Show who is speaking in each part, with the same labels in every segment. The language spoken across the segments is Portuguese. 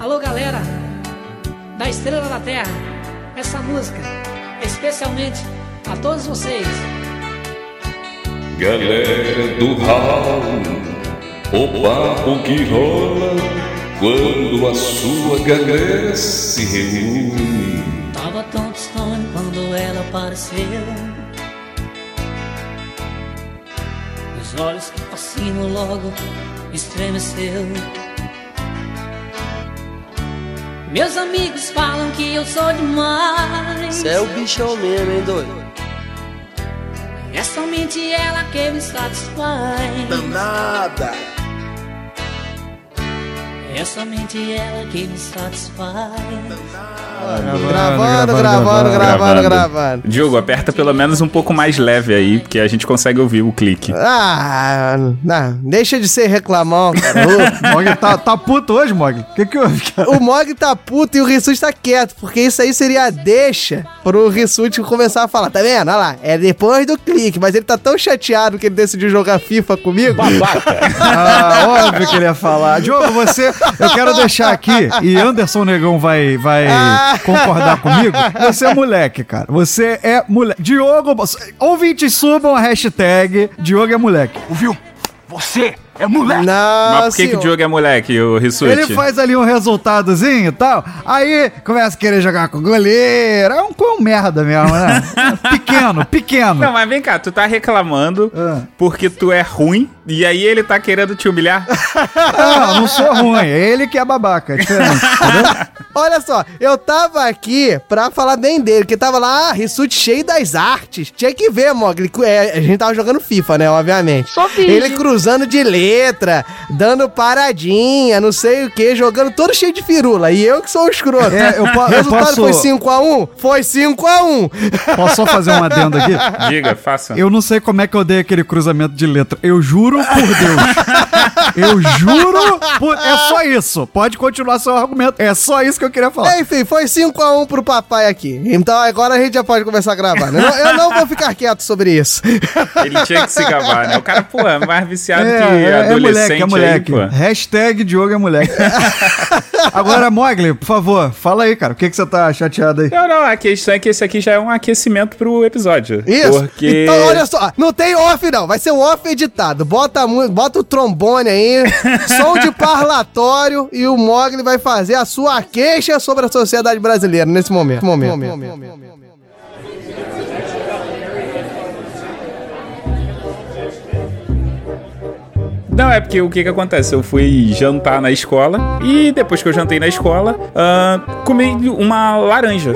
Speaker 1: Alô, galera da Estrela da Terra. Essa música, especialmente a todos vocês.
Speaker 2: Galera do Raul, o papo que rola quando a sua galera se reúne.
Speaker 1: Tava tão distante quando ela apareceu. Os olhos que fascinam logo estremeceu. Meus amigos falam que eu sou demais.
Speaker 3: Você é o bichão mesmo, hein, doido?
Speaker 1: É somente ela que me satisfaz.
Speaker 4: Danada!
Speaker 1: É somente ela que me satisfaz.
Speaker 5: Gravando, gravando, gravando, gravando.
Speaker 6: Diogo, aperta pelo menos um pouco mais leve aí, porque a gente consegue ouvir o clique.
Speaker 5: Ah, não, deixa de ser reclamão, cara.
Speaker 7: O Mog tá, tá puto hoje, Mog. O que que houve, cara?
Speaker 5: O, Mog tá puto e o Rissuti tá quieto, porque isso aí seria a deixa pro Rissuti começar a falar. Tá vendo? Olha lá, é depois do clique, mas ele tá tão chateado que ele decidiu jogar FIFA comigo.
Speaker 7: Ah, óbvio que ele ia falar. Diogo, você. Eu quero deixar aqui, e Anderson Negão vai, vai
Speaker 5: Ah.
Speaker 7: Concordar comigo. Você é moleque, cara. Você é moleque. Diogo. Ouvintes subam a hashtag Diogo é moleque.
Speaker 4: Ouviu? Você é moleque!
Speaker 5: Não,
Speaker 6: Mas por que, que o. Diogo é moleque, o Rissuti?
Speaker 7: Ele faz ali um resultadozinho e tal. Aí começa a querer jogar com o goleiro. É um com merda mesmo, né? pequeno, pequeno.
Speaker 6: Não, mas vem cá, tu tá reclamando
Speaker 7: Ah.
Speaker 6: porque tu é ruim e aí ele tá querendo te humilhar?
Speaker 7: Não, não sou ruim. É ele que é babaca. É?
Speaker 5: Olha só, eu tava aqui pra falar bem dele, que tava lá, ah, Rissuti cheio das artes. Tinha que ver, Mogli. É, a gente tava jogando FIFA, né, obviamente.
Speaker 3: Só finge.
Speaker 5: Ele cruzando de letra, dando paradinha, não sei o que, jogando todo cheio de firula. E eu que sou o escroto.
Speaker 7: É, eu po- eu
Speaker 5: Resultado
Speaker 7: posso-
Speaker 5: foi 5x1? Foi 5x1.
Speaker 7: Posso só fazer um adendo aqui?
Speaker 6: Diga, faça.
Speaker 7: Eu não sei como é que eu dei aquele cruzamento de letra. Eu juro por Deus. Eu juro por... É só isso. Pode continuar seu argumento. É só isso que eu queria falar.
Speaker 5: Enfim, foi 5x1 pro papai aqui. Então agora a gente já pode começar a gravar. né? Eu, não- eu não vou ficar quieto sobre isso.
Speaker 6: Ele tinha que se gabar, né? O cara, pô, é mais viciado
Speaker 7: É,
Speaker 6: que
Speaker 7: é, é
Speaker 6: adolescente
Speaker 7: moleque, é moleque.
Speaker 6: aí, pô.
Speaker 7: Hashtag Diogo é moleque. Agora, Mogli, por favor, fala aí, cara. O que, que você tá chateado aí?
Speaker 6: Não, não, a questão é que esse aqui já é um aquecimento pro episódio.
Speaker 5: Isso.
Speaker 6: Porque...
Speaker 5: Então, olha só, não tem off, não. Vai ser um off editado. Bota, a mu- bota o trombone aí, som de parlatório e o Mogli vai fazer a sua queixa sobre a sociedade brasileira nesse momento. momento.
Speaker 6: Não, é porque o que que acontece? Eu fui jantar na escola e depois que eu jantei na escola, ah, comi uma laranja.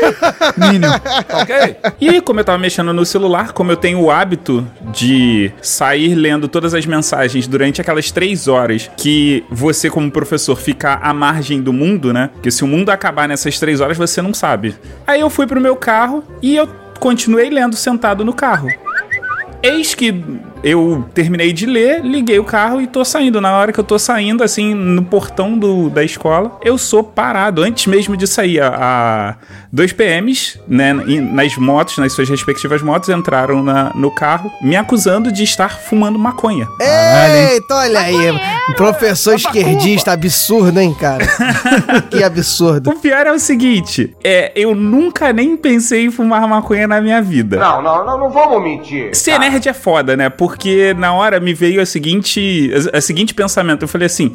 Speaker 7: Mínimo.
Speaker 4: Ok?
Speaker 6: E como eu tava mexendo no celular, como eu tenho o hábito de sair lendo todas as mensagens durante aquelas três horas que você, como professor, fica à margem do mundo, né? Porque se o mundo acabar nessas três horas, você não sabe. Aí eu fui pro meu carro e eu continuei lendo sentado no carro. Eis que eu terminei de ler, liguei o carro e tô saindo. Na hora que eu tô saindo, assim, no portão do, da escola, eu sou parado. Antes mesmo de sair, a, a dois PMs, né, nas motos, nas suas respectivas motos, entraram na- no carro, me acusando de estar fumando maconha.
Speaker 5: Eita, olha aí. Um professor esquerdista absurdo, hein, cara? que absurdo.
Speaker 6: O pior é o seguinte, é, eu nunca nem pensei em fumar maconha na minha vida.
Speaker 4: Não, não, não, não vamos mentir.
Speaker 6: Ser nerd é foda, né? Porque na hora me veio a seguinte, a, a seguinte pensamento. Eu falei assim.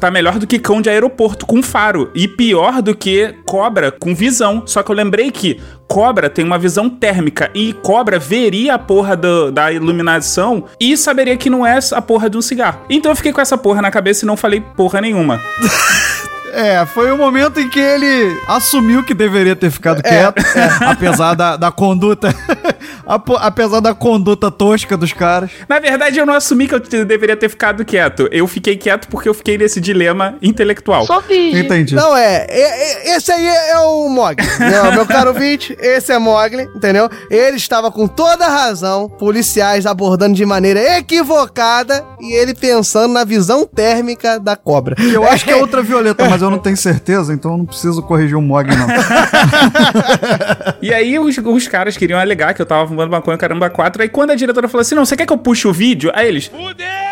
Speaker 6: Tá melhor do que cão de aeroporto com faro. E pior do que cobra com visão. Só que eu lembrei que cobra tem uma visão térmica. E cobra veria a porra do- da iluminação e saberia que não é a porra de um cigarro. Então eu fiquei com essa porra na cabeça e não falei porra nenhuma.
Speaker 7: É, foi o momento em que ele assumiu que deveria ter ficado quieto, apesar da, da conduta. apesar da conduta tosca dos caras.
Speaker 6: Na verdade, eu não assumi que eu deveria ter ficado quieto. Eu fiquei quieto porque eu fiquei nesse dilema intelectual.
Speaker 3: Só finge.
Speaker 7: Entendi.
Speaker 5: Não, é, é- é- Esse aí é o Mogli. Não, meu caro ouvinte, esse é Mogli, entendeu? Ele estava com toda a razão, policiais abordando de maneira equivocada e ele pensando na visão térmica da cobra.
Speaker 7: Eu acho que é ultravioleta, mas eu não tenho certeza, então eu não preciso corrigir o Mog, não.
Speaker 6: E aí os, os caras queriam alegar que eu tava fumando maconha, caramba, quatro. Aí quando a diretora falou assim, não, você quer que eu puxe o vídeo? Aí eles...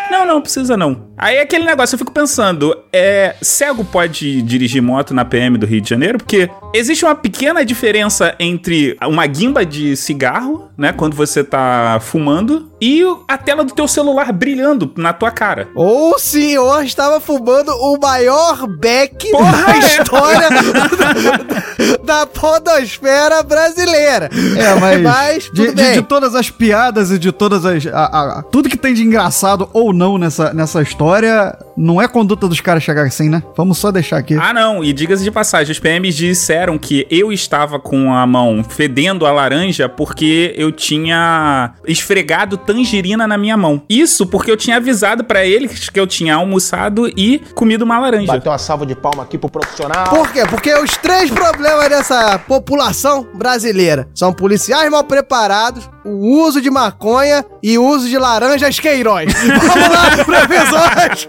Speaker 6: Não, não, precisa não. Aí é aquele negócio, eu fico pensando, é, cego pode dirigir moto na PM do Rio de Janeiro? Porque existe uma pequena diferença entre uma guimba de cigarro, né, quando você tá fumando, e a tela do teu celular brilhando na tua cara.
Speaker 5: Ou o senhor estava fumando o maior beck
Speaker 6: Porra,
Speaker 5: da
Speaker 6: é.
Speaker 5: história da, da podosfera brasileira.
Speaker 7: É, mas,
Speaker 5: Mas,
Speaker 7: de,
Speaker 5: tudo
Speaker 7: de-
Speaker 5: bem.
Speaker 7: de todas as piadas e de todas as. a- a- tudo que tem de engraçado ou não nessa, nessa história, não é conduta dos caras chegar assim, né? Vamos só deixar aqui.
Speaker 6: Ah, não, e diga-se de passagem, os PMs disseram que eu estava com a mão fedendo a laranja porque eu tinha esfregado tangerina na minha mão. Isso porque eu tinha avisado pra eles que eu tinha almoçado e comido uma laranja.
Speaker 4: Bateu uma salva de palma aqui pro profissional.
Speaker 5: Por quê? Porque os três problemas dessa população brasileira são policiais mal preparados, o uso de maconha e o uso de laranjas queiroz. Vamos lá, previsões!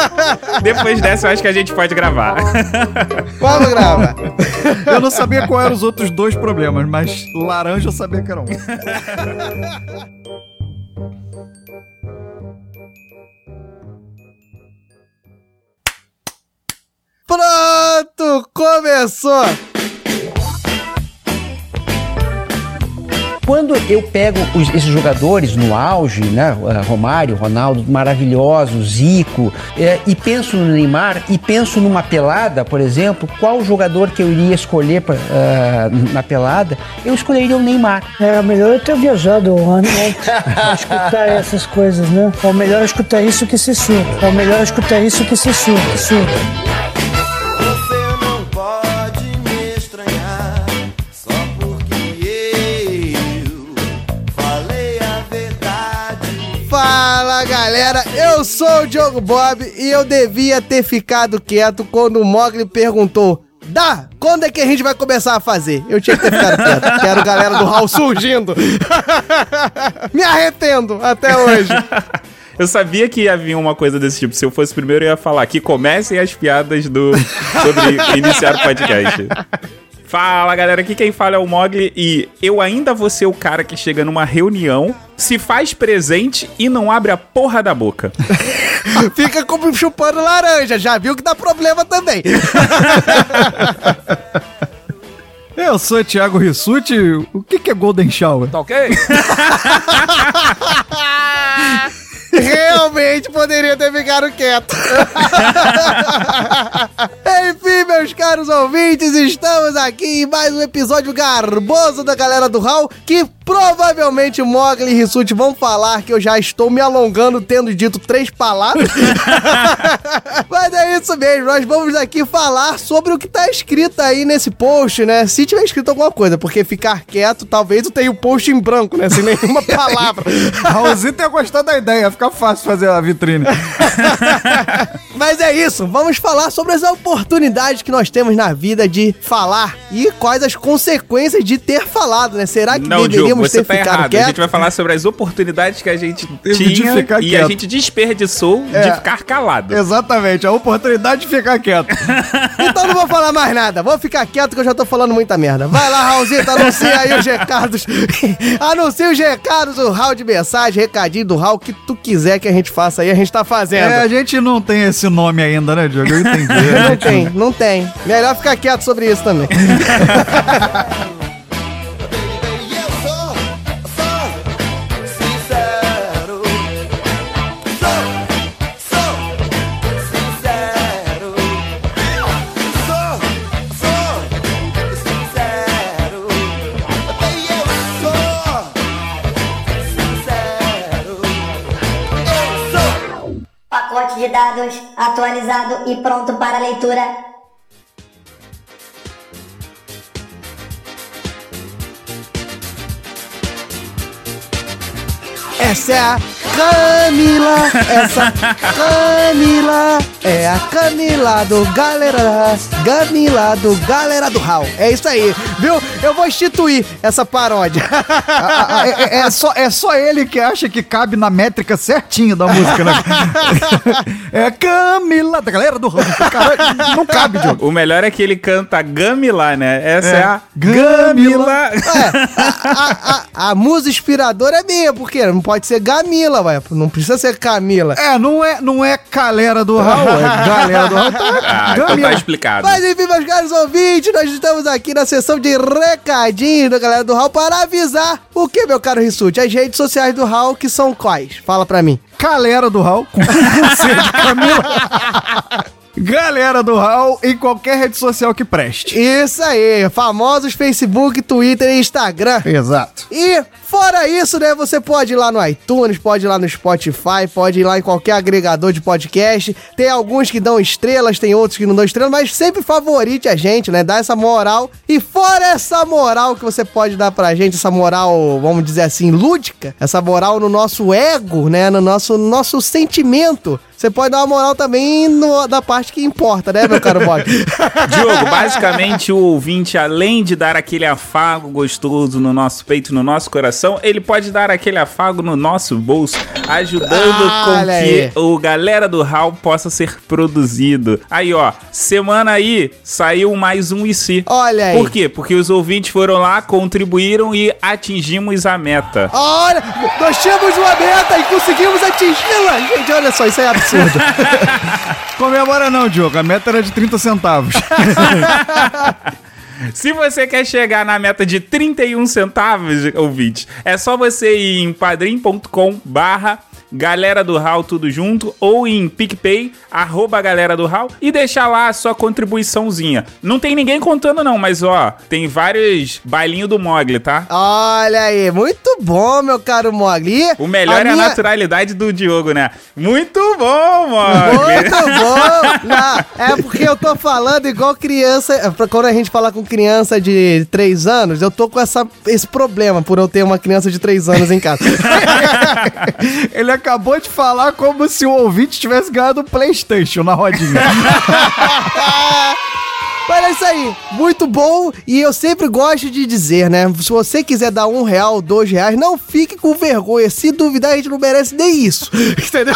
Speaker 6: Depois dessa, eu acho que a gente pode gravar.
Speaker 5: Vamos gravar.
Speaker 7: Eu não sabia qual eram os outros dois problemas, mas laranja eu sabia que era um.
Speaker 5: Pronto, começou!
Speaker 8: Quando eu pego os- esses jogadores no auge, né, eh, Romário, Ronaldo, maravilhoso, Zico, eh, e penso no Neymar e penso numa pelada, por exemplo, qual jogador que eu iria escolher pra, ah, na pelada? Eu escolheria o Neymar.
Speaker 9: É, melhor eu ter viajado um ano antes pra escutar essas coisas, né? É melhor escutar isso que se surta. É melhor escutar isso que se surta. surta.
Speaker 5: Galera, eu sou o Diogo Bob e eu devia ter ficado quieto quando o Mogli perguntou: Dá, quando é que a gente vai começar a fazer? Eu tinha que ter ficado quieto. Quero galera do Hall surgindo. Me arrependo até hoje.
Speaker 6: Eu sabia que ia vir uma coisa desse tipo. Se eu fosse primeiro, eu ia falar que comecem as piadas do sobre iniciar o podcast. Fala galera, aqui quem fala é o Mogli e eu ainda vou ser o cara que chega numa reunião, se faz presente e não abre a porra da boca.
Speaker 5: Fica como chupando laranja, já viu que dá problema também.
Speaker 7: Eu sou o Thiago Rissuti. O que, que é Golden Shower?
Speaker 4: Tá ok?
Speaker 5: Realmente poderia ter ficado quieto. Enfim, meus caros ouvintes, estamos aqui em mais um episódio garboso da galera do Hall, que provavelmente o Mogli e Rissuti vão falar que eu já estou me alongando tendo dito três palavras. Mas é isso mesmo, nós vamos aqui falar sobre o que tá escrito aí nesse post, né? Se tiver escrito alguma coisa, porque ficar quieto, talvez eu tenha o post em branco, né? Sem nenhuma palavra.
Speaker 7: Raulzinho tem gostado da ideia, fica fácil fazer a vitrine.
Speaker 5: Mas é isso, vamos falar sobre as oportunidades que nós temos na vida de falar e quais as consequências de ter falado, né? Será que
Speaker 6: Não,
Speaker 5: deveríamos
Speaker 6: Você
Speaker 5: ter
Speaker 6: tá
Speaker 5: ficado
Speaker 6: errado. A
Speaker 5: quietos?
Speaker 6: gente vai falar sobre as oportunidades que a gente
Speaker 7: De
Speaker 6: tinha
Speaker 7: ficar
Speaker 6: e
Speaker 7: quieto.
Speaker 6: a gente desperdiçou
Speaker 7: É.
Speaker 6: de ficar calado.
Speaker 7: Exatamente, a oportunidade de ficar quieto.
Speaker 5: Então não vou falar mais nada, vou ficar quieto que eu já tô falando muita merda. Vai lá, Raulzito, anuncia aí os recados. anuncia os recados, o Raul de mensagem, recadinho do Raul, que tu quiser que a gente faça aí, a gente tá fazendo.
Speaker 7: É, a gente não tem esse nome ainda, né, Diogo? Eu entendi. A
Speaker 5: Não tem, não tem. Melhor ficar quieto sobre isso também.
Speaker 10: de dados atualizado e pronto para leitura.
Speaker 5: Essa é a Camila, essa Camila é a Camila do galera, Camila do galera do Hall. É isso aí, viu? Eu vou instituir essa paródia.
Speaker 7: Ah, é, é- é só, é só ele que acha que cabe na métrica certinho da música, né? é Camila, da galera do. Cara, não cabe, Diogo.
Speaker 6: O melhor é que ele canta Gamila, né? Essa é,
Speaker 7: É.
Speaker 6: a
Speaker 7: Gamila.
Speaker 6: Gamila.
Speaker 5: a, a, a musa inspiradora é minha, porque não pode ser Gamila, ué. Não precisa ser Camila.
Speaker 7: É, não é, não é galera do Raul, é galera do Raul. Então é
Speaker 6: Ah, então
Speaker 7: Gamila.
Speaker 6: tá explicado.
Speaker 5: Mas enfim, meus caros ouvintes, nós estamos aqui na sessão de recadinhos da galera do Raul para avisar o que, meu caro Rissuti? As redes sociais do Raul que são quais? Fala pra mim.
Speaker 7: Galera do Raul, com C de Camila. Galera do Raul em qualquer rede social que preste.
Speaker 5: Isso aí, famosos Facebook, Twitter e Instagram.
Speaker 7: Exato.
Speaker 5: E fora isso, né, você pode ir lá no iTunes, pode ir lá no Spotify, pode ir lá em qualquer agregador de podcast. Tem alguns que dão estrelas, tem outros que não dão estrelas, mas sempre favorite a gente, né? Dá essa moral. E fora essa moral que você pode dar pra gente, essa moral, vamos dizer assim, lúdica, essa moral no nosso ego, né, no nosso nosso sentimento. Você pode dar uma moral também no, na parte que importa, né, meu caro Bob?
Speaker 6: Diogo, basicamente o ouvinte, além de dar aquele afago gostoso no nosso peito, no nosso coração, ele pode dar aquele afago no nosso bolso, ajudando
Speaker 5: Ah,
Speaker 6: com que
Speaker 5: aí.
Speaker 6: o Galera do Hall possa ser produzido. Aí, ó, semana aí saiu mais um IC.
Speaker 5: Olha aí.
Speaker 6: Por quê? Porque os ouvintes foram lá, contribuíram e atingimos a meta.
Speaker 5: Olha, nós tínhamos uma meta e conseguimos atingi-la. Gente, olha só, isso é absurdo.
Speaker 7: Comemora não, Diogo. A meta era de 30 centavos.
Speaker 6: Se você quer chegar na meta de 31 centavos, ouvinte, é só você ir em padrim.com barra Galera do Hall tudo junto ou em PicPay, arroba Galera do Hall e deixar lá a sua contribuiçãozinha. Não tem ninguém contando não, mas ó, tem vários bailinhos do Mogli, tá?
Speaker 5: Olha aí, muito bom, meu caro Mogli.
Speaker 6: O melhor é a
Speaker 5: minha-
Speaker 6: naturalidade do Diogo, né? Muito bom, Mogli!
Speaker 5: Muito bom! Não, é porque eu tô falando igual criança. é, Quando a gente fala com criança de 3 anos, eu tô com essa, esse problema por eu ter uma criança de 3 anos em casa.
Speaker 7: Ele acabou de falar como se o ouvinte tivesse ganhado o Playstation na rodinha.
Speaker 5: Mas é isso aí, muito bom e eu sempre gosto de dizer, né? Se você quiser dar um real, dois reais, não fique com vergonha. Se duvidar, a gente não merece nem isso, entendeu?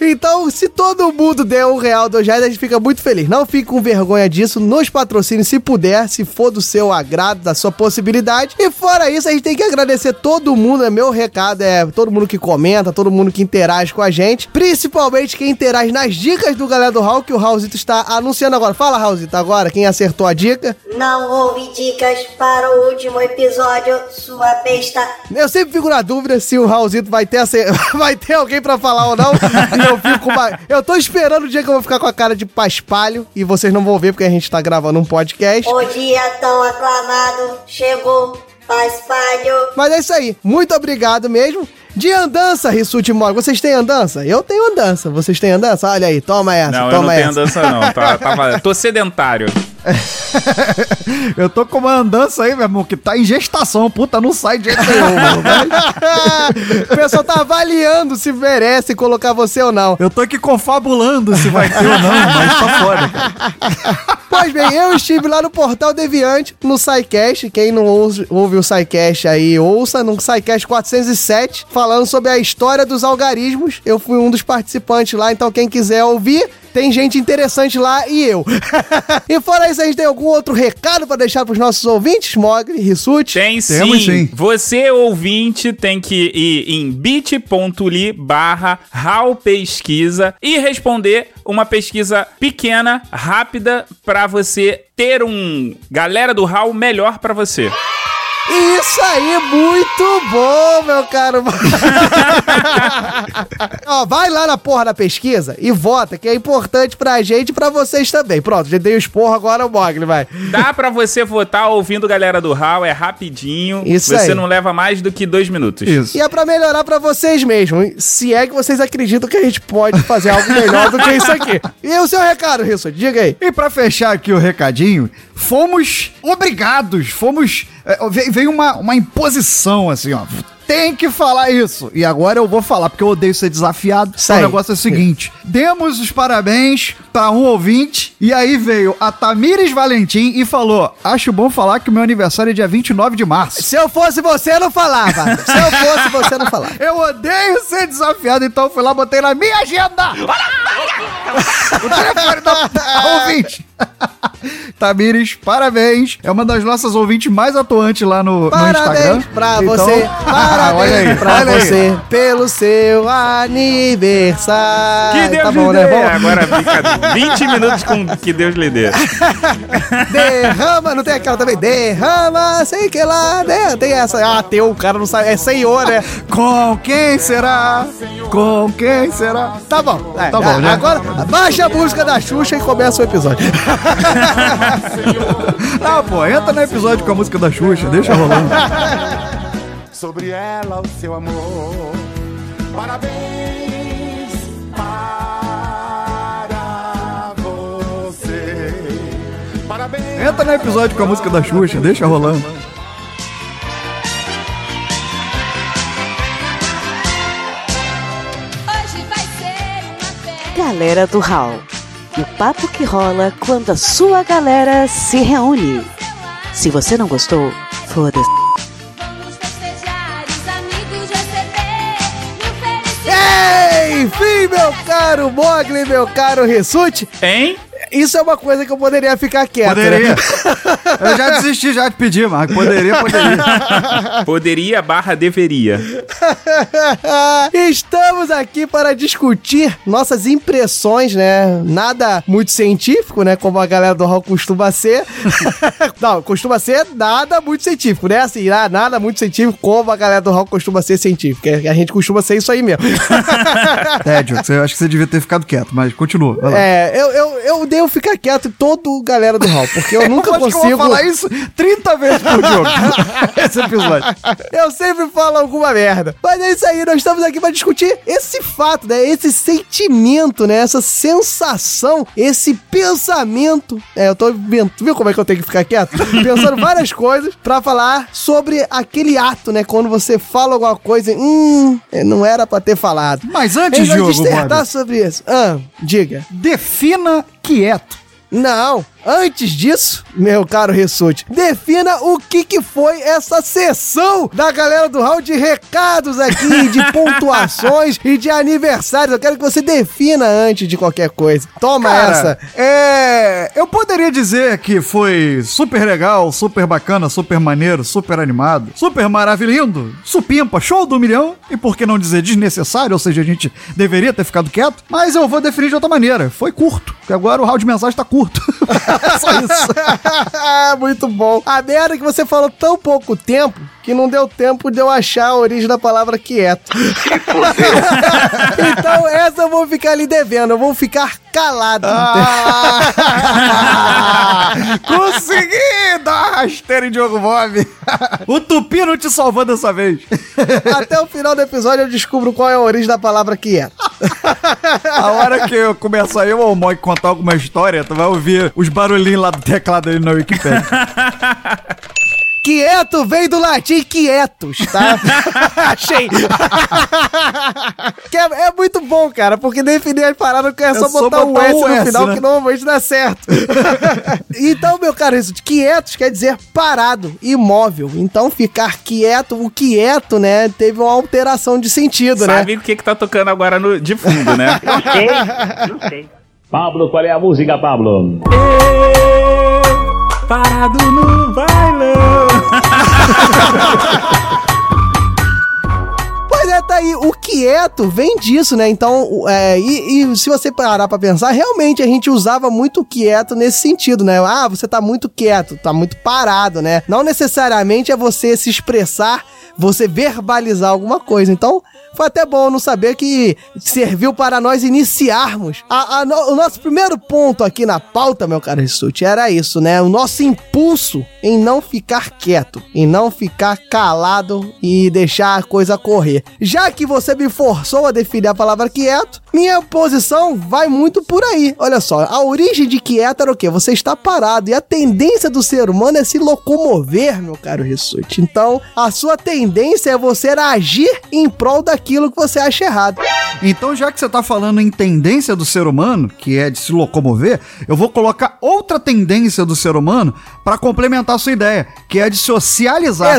Speaker 5: Então, se todo mundo der um real, dois reais, a gente fica muito feliz. Não fique com vergonha disso, nos patrocine se puder, se for do seu agrado, da sua possibilidade. E fora isso, a gente tem que agradecer todo mundo, é meu recado, é todo mundo que comenta, todo mundo que interage com a gente, principalmente quem interage nas dicas do Galera do Raul, que o Raulzito está anunciando agora. Fala, Raulzito, agora, quem acertou a dica?
Speaker 10: Não houve dicas para o último episódio, sua besta.
Speaker 5: Eu sempre fico na dúvida se o Raulzito vai ter, vai ter alguém pra falar ou não. e eu fico uma... Eu tô esperando o dia que eu vou ficar com a cara de paspalho e vocês não vão ver porque a gente tá gravando um podcast.
Speaker 10: O dia tão aclamado chegou, paspalho.
Speaker 5: Mas é isso aí. Muito obrigado mesmo. De andança, Rissuti Mog. Vocês têm andança? Eu tenho andança. Vocês têm andança? Olha aí, toma essa,
Speaker 6: Não, eu
Speaker 5: toma
Speaker 6: não tenho
Speaker 5: essa.
Speaker 6: andança não, tá, tava- tô sedentário.
Speaker 7: Eu tô com uma andança aí, meu irmão, que tá em gestação. Puta, não sai de jeito nenhum, mano.
Speaker 5: o pessoal tá avaliando se merece colocar você ou não.
Speaker 7: Eu tô aqui confabulando se vai ter ou não, mas tá foda, cara.
Speaker 5: Pois bem, eu estive lá no Portal Deviante, no SciCast. Quem não ouve, ouve o SciCast aí, ouça, no SciCast 407, falando sobre a história dos algarismos. Eu fui um dos participantes lá, então quem quiser ouvir, tem gente interessante lá e eu. e fora isso, a gente tem algum outro recado pra deixar pros nossos ouvintes, Mogli, Rissuti?
Speaker 6: Tem sim.
Speaker 7: Temos sim.
Speaker 6: Você, ouvinte, tem que ir em bit.ly barra Pesquisa e responder uma pesquisa pequena, rápida, pra você ter um galera do Hal melhor pra você.
Speaker 5: Isso aí, muito bom, meu caro. Ó, vai lá na porra da pesquisa e vota, que é importante pra gente e pra vocês também. Pronto, já dei o esporro, agora o Mogli, vai.
Speaker 6: Dá pra você votar ouvindo galera do Hal, é rapidinho.
Speaker 5: Isso
Speaker 6: você
Speaker 5: aí.
Speaker 6: não leva mais do que dois minutos.
Speaker 7: Isso.
Speaker 5: E é pra melhorar pra vocês mesmo, se é que vocês acreditam que a gente pode fazer algo melhor do que isso aqui. E o seu recado, Risso, diga aí.
Speaker 7: E pra fechar aqui o recadinho, fomos obrigados, fomos. é, ve- veio uma, uma imposição, assim, ó. tem que falar isso. E agora eu vou falar, porque eu odeio ser desafiado.
Speaker 5: Isso
Speaker 7: o negócio é o seguinte: demos os parabéns pra um ouvinte, e aí veio a Tamires Valentim e falou: Acho bom falar que o meu aniversário é dia 29 de março.
Speaker 5: Se eu fosse você, eu não falava. Se eu fosse você, eu não falava.
Speaker 7: Eu odeio ser desafiado, então eu fui lá, botei na minha agenda. o telefone da, da ouvinte. Tamires, parabéns. É uma das nossas ouvintes mais atuantes lá no, no Instagram.
Speaker 5: Parabéns pra
Speaker 7: Então-
Speaker 5: você, parabéns
Speaker 7: aí,
Speaker 5: pra
Speaker 7: olha aí.
Speaker 5: você, pelo seu aniversário.
Speaker 6: Que Deus
Speaker 5: tá
Speaker 6: lhe
Speaker 5: bom,
Speaker 6: dê.
Speaker 5: né? Bom,
Speaker 6: Agora fica 20 minutos com que Deus lhe dê.
Speaker 5: derrama, não tem aquela também? Derrama, sei que lá, né? Tem essa. Ah, teu, o cara não sabe. É senhor, né?
Speaker 7: Com quem será? Com quem será?
Speaker 5: Tá bom. É,
Speaker 7: Tá bom,
Speaker 5: a-
Speaker 7: né?
Speaker 5: Agora, baixa a música da Xuxa e começa o episódio.
Speaker 7: Ah, pô, entra no episódio com a música da Xuxa, deixa rolando.
Speaker 3: Sobre ela o seu amor. Parabéns para você. Parabéns.
Speaker 7: Entra no episódio com a música da Xuxa, deixa rolando.
Speaker 11: Galera do Hall. O papo que rola quando a sua galera se reúne. Se você não gostou, foda-se.
Speaker 5: Enfim, meu caro Mogli, meu caro Rissuti,
Speaker 6: Hein?
Speaker 5: Isso é uma coisa que eu poderia ficar quieto.
Speaker 7: Poderia.
Speaker 5: Né?
Speaker 7: Eu já desisti já de pedir, mas poderia, poderia.
Speaker 6: Poderia barra deveria.
Speaker 5: Estamos aqui para discutir nossas impressões, né? Nada muito científico, né? Como a galera do rock costuma ser. Não, costuma ser nada muito científico, né? Assim, ah, nada muito científico como a galera do rock costuma ser científico. É, A gente costuma ser isso aí mesmo.
Speaker 7: É, Diogo, eu acho que você devia ter ficado quieto, mas continua. vai lá.
Speaker 5: É, eu, eu, eu devo ficar quieto todo galera do rock, porque eu nunca
Speaker 7: Eu que eu
Speaker 5: consigo.
Speaker 7: vou falar isso 30 vezes por Diogo. Esse episódio.
Speaker 5: Eu sempre falo alguma merda. Mas é isso aí, nós estamos aqui para discutir esse fato, né? Esse sentimento, né? Essa sensação, esse pensamento. É, eu tô viu como é que eu tenho que ficar quieto? Pensando várias coisas pra falar sobre aquele ato, né? Quando você fala alguma coisa e. Hum, não era pra ter falado.
Speaker 7: Mas antes,
Speaker 5: vai
Speaker 7: Diogo,
Speaker 5: dissertar sobre isso. Ah, diga.
Speaker 7: defina quieto.
Speaker 5: Não, antes disso, meu caro Ressute, defina o que, que foi essa sessão da galera do Hall de recados aqui, de pontuações e de aniversários. Eu quero que você defina antes de qualquer coisa. Toma essa.
Speaker 7: é. Eu poderia dizer que foi super legal, super bacana, super maneiro, super animado, super maravilhoso, supimpa, show do milhão, e por que não dizer desnecessário, ou seja, a gente deveria ter ficado quieto, mas eu vou definir de outra maneira. Foi curto, porque agora o round de mensagem tá curto. Só isso.
Speaker 5: Muito bom. A merda é que você falou tão pouco tempo que não deu tempo de eu achar a origem da palavra quieto. então essa eu vou ficar ali devendo, eu vou ficar calado.
Speaker 7: Ah! Consegui dar uma rasteira em Diogo Bob. o Tupi não te salvou dessa vez.
Speaker 5: Até o final do episódio eu descubro qual é a origem da palavra quieto.
Speaker 7: A hora que eu começar eu ou o Mog contar alguma história, tu vai ouvir os barulhinhos lá do teclado ali na Wikipedia.
Speaker 5: Quieto vem do latim quietos, tá? Achei. que é, é muito bom, cara, porque definir as paradas que é, só
Speaker 7: só
Speaker 5: botar,
Speaker 7: botar
Speaker 5: o S no
Speaker 7: S,
Speaker 5: final
Speaker 7: né?
Speaker 5: que normalmente dá certo. então, meu caro, isso, quietos quer dizer parado, imóvel. Então, ficar quieto, o quieto, né, teve uma alteração de sentido, né?
Speaker 6: Sabe o que que tá tocando agora no, de fundo, né?
Speaker 12: Pablo, qual é a música, Pablo?
Speaker 6: Parado no bailão.
Speaker 5: Pois é, tá aí. O quieto vem disso, né? Então, é, e, e se você parar pra pensar, realmente a gente usava muito quieto nesse sentido, né? Ah, você tá muito quieto, tá muito parado, né? Não necessariamente é você se expressar, você verbalizar alguma coisa. Então, foi até bom não saber que serviu para nós iniciarmos. A- a no- o nosso primeiro ponto aqui na pauta, meu caro Rissuti, era isso, né? O nosso impulso em não ficar quieto, em não ficar calado e deixar a coisa correr. Já que você me forçou a definir a palavra quieto, minha posição vai muito por aí. Olha só, a origem de quieto era o quê? Você está parado e a tendência do ser humano é se locomover, meu caro Rissuti. Então, a sua tendência é você agir em prol daquilo que você acha errado.
Speaker 7: Então, já que você tá falando em tendência do ser humano, que é de se locomover, eu vou colocar outra tendência do ser humano pra complementar a sua ideia, que é de socializar.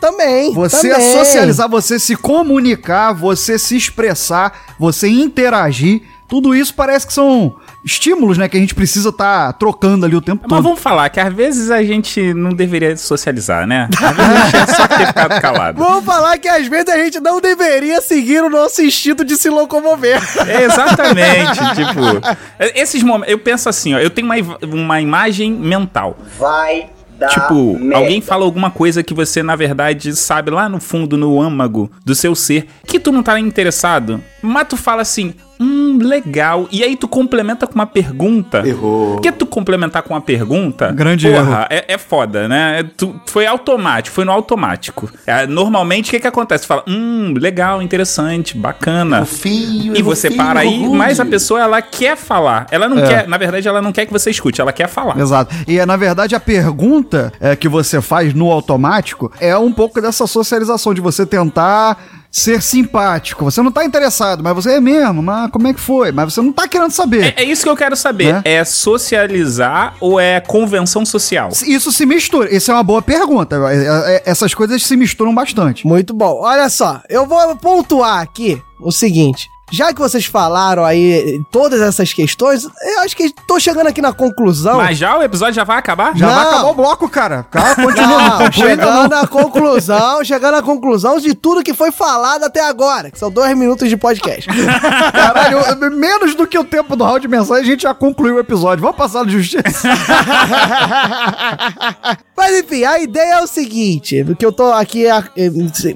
Speaker 5: Também.
Speaker 7: Você
Speaker 5: também.
Speaker 7: socializar, você se comunicar, você se expressar, você interagir. Tudo isso parece que são estímulos, né? Que a gente precisa estar trocando ali o tempo
Speaker 6: Mas
Speaker 7: todo.
Speaker 6: vamos falar que às vezes a gente não deveria socializar, né? Às vezes a gente é só ter ficado calado.
Speaker 5: Vamos falar que às vezes a gente não deveria seguir o nosso instinto de se locomover.
Speaker 6: É, exatamente, tipo, esses momentos, eu penso assim, ó, eu tenho uma, uma imagem mental.
Speaker 13: Vai dar
Speaker 6: Tipo,
Speaker 13: merda.
Speaker 6: alguém fala alguma coisa que você, na verdade, sabe lá no fundo, no âmago do seu ser, que tu não tá interessado, mas tu fala assim, hum, legal. E aí tu complementa com uma pergunta.
Speaker 13: Errou.
Speaker 6: Porque tu complementar com uma pergunta.
Speaker 7: Grande
Speaker 6: porra, é, é foda, né? Tu, foi automático, foi no automático. É, normalmente, o que que acontece? Tu fala, hum, legal, interessante, bacana.
Speaker 13: Fio,
Speaker 6: E você para aí, mas a pessoa ela quer falar. Ela não
Speaker 7: É.
Speaker 6: quer, na verdade, ela não quer que você escute, ela quer falar.
Speaker 7: Exato. E é, na verdade, a pergunta é, que você faz no automático é um pouco dessa socialização, de você tentar ser simpático. Você não tá interessado, mas você é mesmo, mas como é que foi? Mas você não tá querendo saber.
Speaker 6: É, é isso que eu quero saber.
Speaker 7: Né?
Speaker 6: É socializar ou é convenção social?
Speaker 7: Isso se mistura. Isso é uma boa pergunta. É, é, Essas coisas se misturam bastante.
Speaker 5: Muito bom. Olha só, eu vou pontuar aqui o seguinte. Já que vocês falaram aí todas essas questões, eu acho que tô chegando aqui na conclusão.
Speaker 6: Mas já o episódio já vai acabar?
Speaker 7: Já vai
Speaker 5: Não.
Speaker 7: acabar o bloco, cara. Cara, continua.
Speaker 5: Não, chegando à conclusão, chegando à conclusão de tudo que foi falado até agora, que são dois minutos de podcast.
Speaker 7: Caralho, eu- menos do que o tempo do round de mensagem, a gente já concluiu o episódio. Vamos passar de justiça.
Speaker 5: Mas enfim, a ideia é o seguinte, que eu tô aqui eh,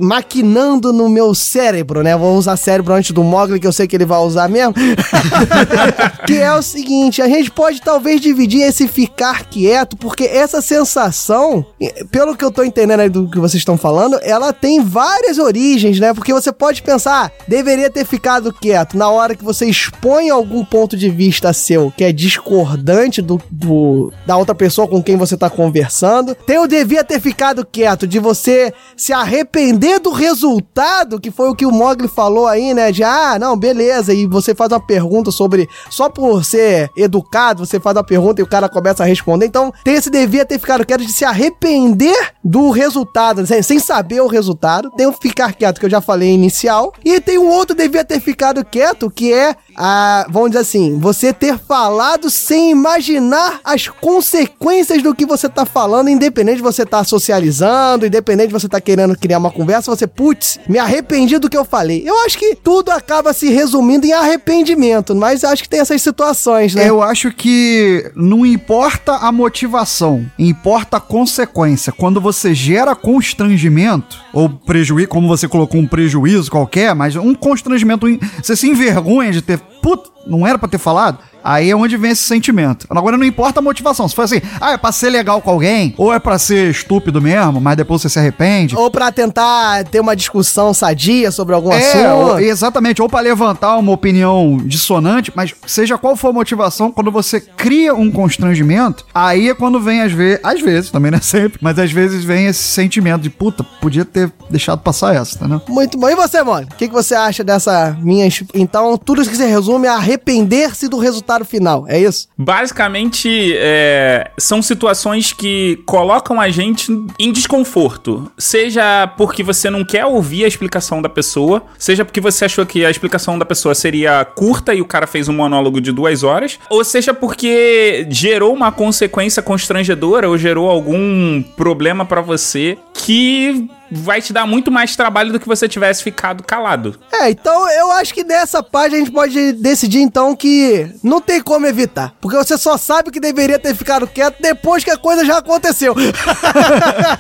Speaker 5: maquinando no meu cérebro, né? Vou usar cérebro antes do Mogli, que eu sei que ele vai usar mesmo. que é o seguinte, a gente pode talvez dividir esse ficar quieto, porque essa sensação, pelo que eu tô entendendo aí do que vocês estão falando, ela tem várias origens, né? Porque você pode pensar, ah, deveria ter ficado quieto na hora que você expõe algum ponto de vista seu que é discordante do, do- da outra pessoa com quem você tá conversando. Tem o devia ter ficado quieto de você se arrepender do resultado, que foi o que o Mogli falou aí, né? De ah, não, beleza, e você faz uma pergunta sobre só por ser educado, você faz uma pergunta e o cara começa a responder. Então, tem esse devia ter ficado quieto de se arrepender do resultado, sem, sem saber o resultado. Tem o ficar quieto que eu já falei inicial, e tem um outro devia ter ficado quieto, que é a, vamos dizer assim, você ter falado sem imaginar as consequências do que você tá falando, independente de você tá socializando, independente de você tá querendo criar uma conversa, você, putz, me arrependi do que eu falei. Eu acho que tudo acaba se resumindo em arrependimento, mas acho que tem essas situações, né?
Speaker 7: Eu acho que não importa a motivação, importa a consequência. Quando você gera constrangimento, ou prejuízo, como você colocou, um prejuízo qualquer, mas um constrangimento, você se envergonha de ter. Puta, não era pra ter falado? Aí é onde vem esse sentimento. Agora não importa a motivação. Se for assim, ah, é pra ser legal com alguém, ou é pra ser estúpido mesmo, mas depois você se arrepende.
Speaker 5: Ou pra tentar ter uma discussão sadia sobre algum
Speaker 7: É,
Speaker 5: assunto.
Speaker 7: ou- exatamente, ou pra levantar uma opinião dissonante, mas seja qual for a motivação, quando você cria um constrangimento, aí é quando vem às vezes, às vezes, também não é sempre, mas às vezes vem esse sentimento de puta, podia ter deixado passar essa, entendeu?
Speaker 5: Muito bom. E você, mano? O que, que você acha dessa minha. Então, tudo isso que se resume a arrepender-se do resultado final. É isso?
Speaker 6: Basicamente, é, são situações que colocam a gente em desconforto. Seja porque você não quer ouvir a explicação da pessoa, seja porque você achou que a explicação da pessoa seria curta e o cara fez um monólogo de duas horas, ou seja porque gerou uma consequência constrangedora ou gerou algum problema pra você que vai te dar muito mais trabalho do que você tivesse ficado calado.
Speaker 5: É, então eu acho que nessa parte a gente pode decidir então que não tem como evitar. Porque você só sabe que deveria ter ficado quieto depois que a coisa já aconteceu.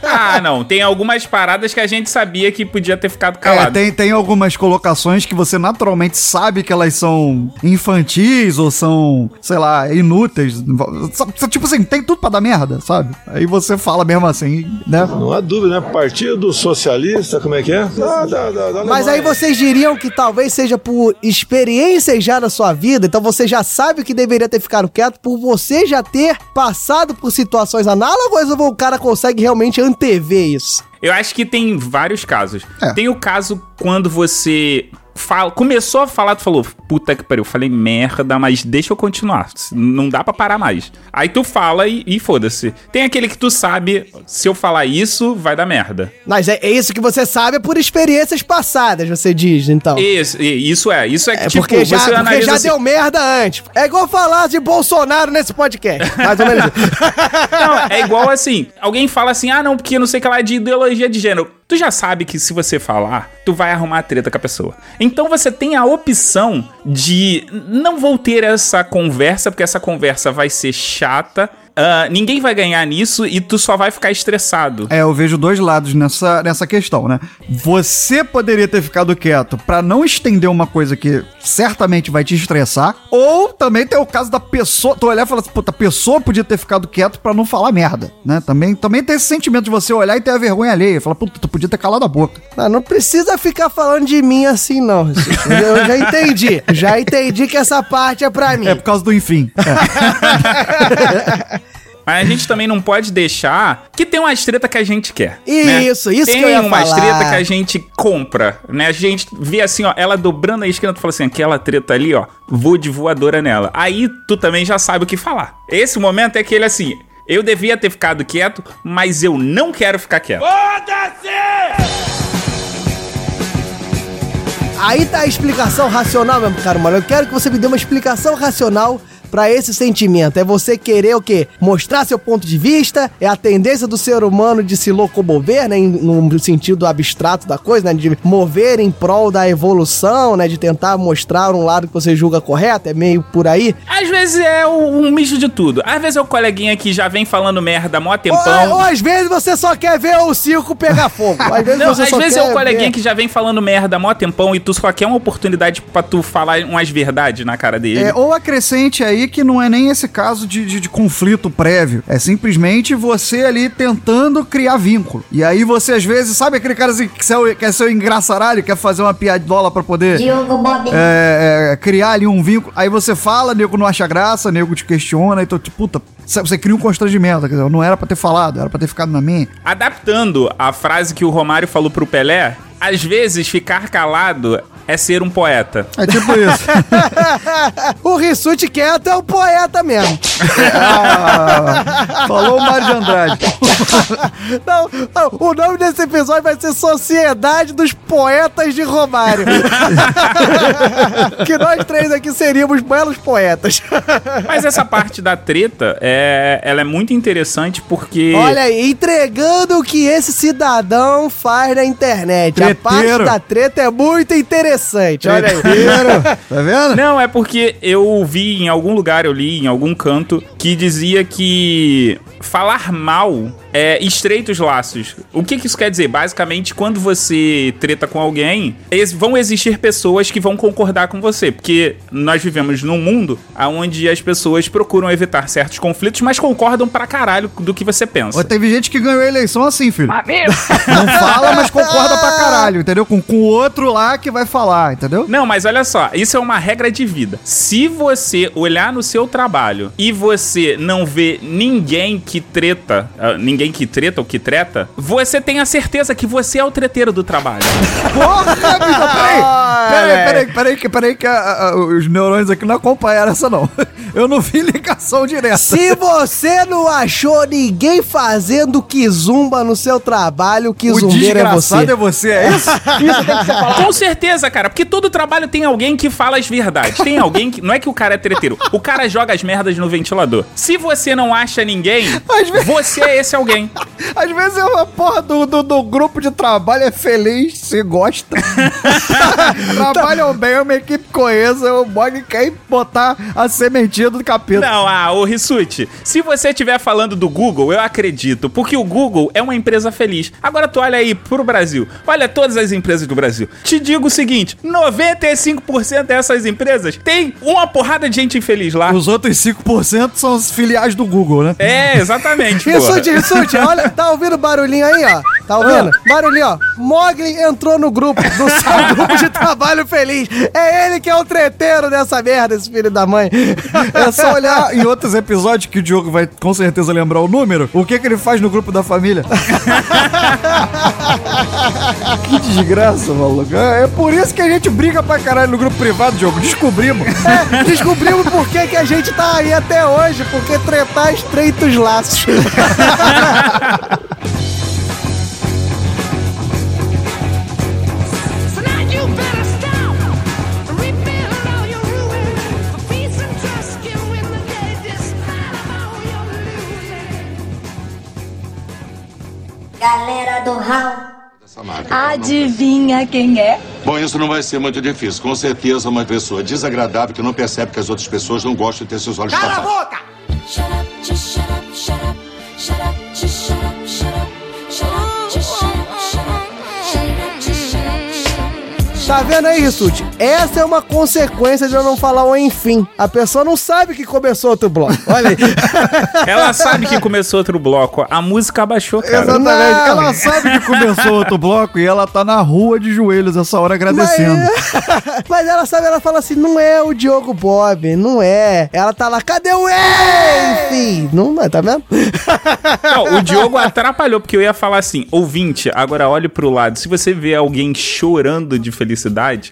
Speaker 6: Ah, não. Tem algumas paradas que a gente sabia que podia ter ficado
Speaker 7: É,
Speaker 6: calado.
Speaker 7: tem, tem algumas colocações que você naturalmente sabe que elas são infantis ou são, sei lá, inúteis. Tipo assim, tem tudo pra dar merda, sabe? Aí você fala mesmo assim, né?
Speaker 13: Não há dúvida, né? Partido Socialista, como é que é? Da, da, da, da
Speaker 5: Mas aí vocês diriam que talvez seja por experiências já da sua vida, então você já sabe que deveria ter ficado quieto por você já ter passado por situações análogas ou o cara consegue realmente antever isso?
Speaker 6: Eu acho que tem vários casos.
Speaker 7: É.
Speaker 6: Tem o caso quando você fala, começou a falar, tu falou, puta que pariu, eu falei merda, mas deixa eu continuar. Não dá pra parar mais. Aí tu fala e, e foda-se. Tem aquele que tu sabe, se eu falar isso, vai dar merda.
Speaker 5: Mas é, é isso que você sabe por experiências passadas, você diz, então.
Speaker 6: Isso, isso é, isso é que
Speaker 5: É
Speaker 6: tipo,
Speaker 5: porque já,
Speaker 6: você
Speaker 5: porque já
Speaker 6: assim,
Speaker 5: deu merda antes. É igual falar de Bolsonaro nesse podcast. Mais ou menos.
Speaker 6: Não, é igual assim, alguém fala assim, ah não, porque não sei o que lá é de ideologia de gênero. Tu já sabe que se você falar, tu vai arrumar treta com a pessoa. Então você tem a opção de não vou ter essa conversa, porque essa conversa vai ser chata. Ah, ninguém vai ganhar nisso e tu só vai ficar estressado.
Speaker 7: É, eu vejo dois lados nessa, nessa questão, né? Você poderia ter ficado quieto pra não estender uma coisa que certamente vai te estressar, ou também tem o caso da pessoa, tu olhar e falar assim, puta, a pessoa podia ter ficado quieto pra não falar merda, né? Também, também tem esse sentimento de você olhar e ter a vergonha alheia, falar, puta, tu podia ter calado a boca.
Speaker 5: Não, não precisa ficar falando de mim assim, não. Eu já entendi. Já entendi que essa parte é pra mim.
Speaker 7: É por causa do enfim.
Speaker 6: Mas a gente também não pode deixar que tem umas treta que a gente quer. né?
Speaker 5: Isso, isso
Speaker 6: tem
Speaker 5: que eu ia
Speaker 6: umas
Speaker 5: falar.
Speaker 6: treta que a gente compra, né? A gente vê assim, ó, ela dobrando a esquina, tu fala assim, aquela treta ali, ó, vou de voadora nela. Aí tu também já sabe o que falar. Esse momento é aquele assim, eu devia ter ficado quieto, mas eu não quero ficar quieto.
Speaker 5: Aí tá a explicação racional, meu caro mano. Eu quero que você me dê uma explicação racional pra esse sentimento. É você querer o quê? Mostrar seu ponto de vista, é a tendência do ser humano de se locomover, né, no sentido abstrato da coisa, né, de mover em prol da evolução, né, de tentar mostrar um lado que você julga correto, é meio por aí.
Speaker 6: Às vezes é um, um misto de tudo. Às vezes é o coleguinha que já vem falando merda mó
Speaker 5: Ou,
Speaker 6: tempão.
Speaker 5: ou às vezes você só quer ver o circo pegar fogo. Às vezes
Speaker 6: Não,
Speaker 5: você
Speaker 6: às
Speaker 5: só
Speaker 6: vezes é o coleguinha
Speaker 5: ver-
Speaker 6: que já vem falando merda mó tempão e tu só quer uma oportunidade pra tu falar umas verdades na cara dele.
Speaker 7: É, ou acrescente aí que não é nem esse caso de, de- de conflito prévio. É simplesmente você ali tentando criar vínculo. E aí você, às vezes, sabe aquele cara assim, que ser- quer ser o engraçaralho, quer fazer uma piadola pra poder é, é, criar ali um vínculo. Aí você fala, nego não acha graça, nego te questiona, então, tipo, puta, você cria um constrangimento. Quer dizer, não era pra ter falado, era pra ter ficado na minha.
Speaker 6: Adaptando a frase que o Romário falou pro Pelé, às vezes ficar calado é ser um poeta.
Speaker 7: É tipo isso.
Speaker 5: o Rissuti quieto é o poeta mesmo.
Speaker 7: Ah, falou o Mário de Andrade.
Speaker 5: Não, não, o nome desse episódio vai ser Sociedade dos Poetas de Romário. que nós três aqui seríamos belos poetas.
Speaker 6: Mas essa parte da treta, é, ela é muito interessante porque...
Speaker 5: Olha aí, entregando o que esse cidadão faz na internet. A parte
Speaker 6: Treteiro.
Speaker 5: da treta é muito interessante. Olha aí.
Speaker 7: Tá vendo?
Speaker 6: Não, é porque eu vi em algum lugar, eu li em algum canto, que dizia que falar mal é estreita os laços. O que, que isso quer dizer? Basicamente, quando você treta com alguém, vão existir pessoas que vão concordar com você. Porque nós vivemos num mundo onde as pessoas procuram evitar certos conflitos, mas concordam pra caralho do que você pensa.
Speaker 7: Ó, Teve gente que ganhou a eleição assim, filho. Não fala, mas concorda pra caralho, entendeu? Com, com o outro lá que vai falar, entendeu?
Speaker 6: Não, mas olha só, isso é uma regra de vida. Se você olhar no seu trabalho e você não vê ninguém que treta, ah, ninguém que treta ou que treta, você tem a certeza que você é o treteiro do trabalho.
Speaker 7: Porra, bicho, peraí. Peraí, peraí, peraí, que- peraí, que a- a- os neurônios aqui não acompanharam essa, não. Eu não vi ligação direta.
Speaker 5: Se você não achou ninguém fazendo kizumba no seu trabalho, kizumbeiro é você.
Speaker 7: desgraçado é você, é isso?
Speaker 6: Isso tem que ser falado. Com certeza, cara, porque todo trabalho tem alguém que fala as verdades. Tem alguém que. Não é que o cara é treteiro, o cara joga as merdas no ventilador. Se você não acha ninguém, você é esse alguém. Alguém.
Speaker 7: Às vezes é uma porra do, do, do grupo de trabalho é feliz, se gosta. Trabalham bem, é uma equipe coesa, o Bog quer botar a sementinha do capítulo.
Speaker 6: Não, ah, ô Rissuti, se você estiver falando do Google, eu acredito, porque o Google é uma empresa feliz. Agora tu olha aí pro Brasil, olha todas as empresas do Brasil. Te digo o seguinte, 95% dessas empresas tem uma porrada de gente infeliz lá.
Speaker 7: Os outros 5% são os filiais do Google, né?
Speaker 6: É, exatamente, porra.
Speaker 5: Rissuti, Rissuti, olha, tá ouvindo o barulhinho aí, ó? Tá ouvindo? Barulhinho, ó. Mogli entrou no grupo, do seu grupo de trabalho feliz. É ele que é o treteiro dessa merda, esse filho da mãe.
Speaker 7: É só olhar em outros episódios que o Diogo vai com certeza lembrar o número, o que que ele faz no grupo da família. que desgraça, maluco. É é por isso que a gente briga pra caralho no grupo privado, Diogo. Descobrimos.
Speaker 5: É, descobrimos por que, que a gente tá aí até hoje, porque tretar estreita os laços.
Speaker 10: Galera do Raul.
Speaker 14: Adivinha quem é?
Speaker 15: Bom, isso não vai ser muito difícil. Com certeza, uma pessoa desagradável que não percebe que as outras pessoas não gostam de ter seus olhos
Speaker 16: Cala a
Speaker 15: tapados.
Speaker 16: boca! Shut up, just shut up, shut up, shut up, just shut up, shut up, shut up,
Speaker 5: Tá vendo aí, Rissuti? Essa é uma consequência de eu não falar o enfim. A pessoa não sabe que começou outro bloco. Olha aí.
Speaker 6: Ela sabe que começou outro bloco, a música abaixou, cara.
Speaker 7: Exatamente.
Speaker 5: Não.
Speaker 7: Ela sabe que começou outro bloco e ela tá na rua de joelhos essa hora agradecendo.
Speaker 5: Mas, mas ela sabe, ela fala assim, não é o Diogo Bob, não é. Ela tá lá, cadê o enfim? Não é, tá vendo?
Speaker 6: Não, o Diogo atrapalhou, porque eu ia falar assim, ouvinte, agora olhe pro lado. Se você vê alguém chorando de felicidade,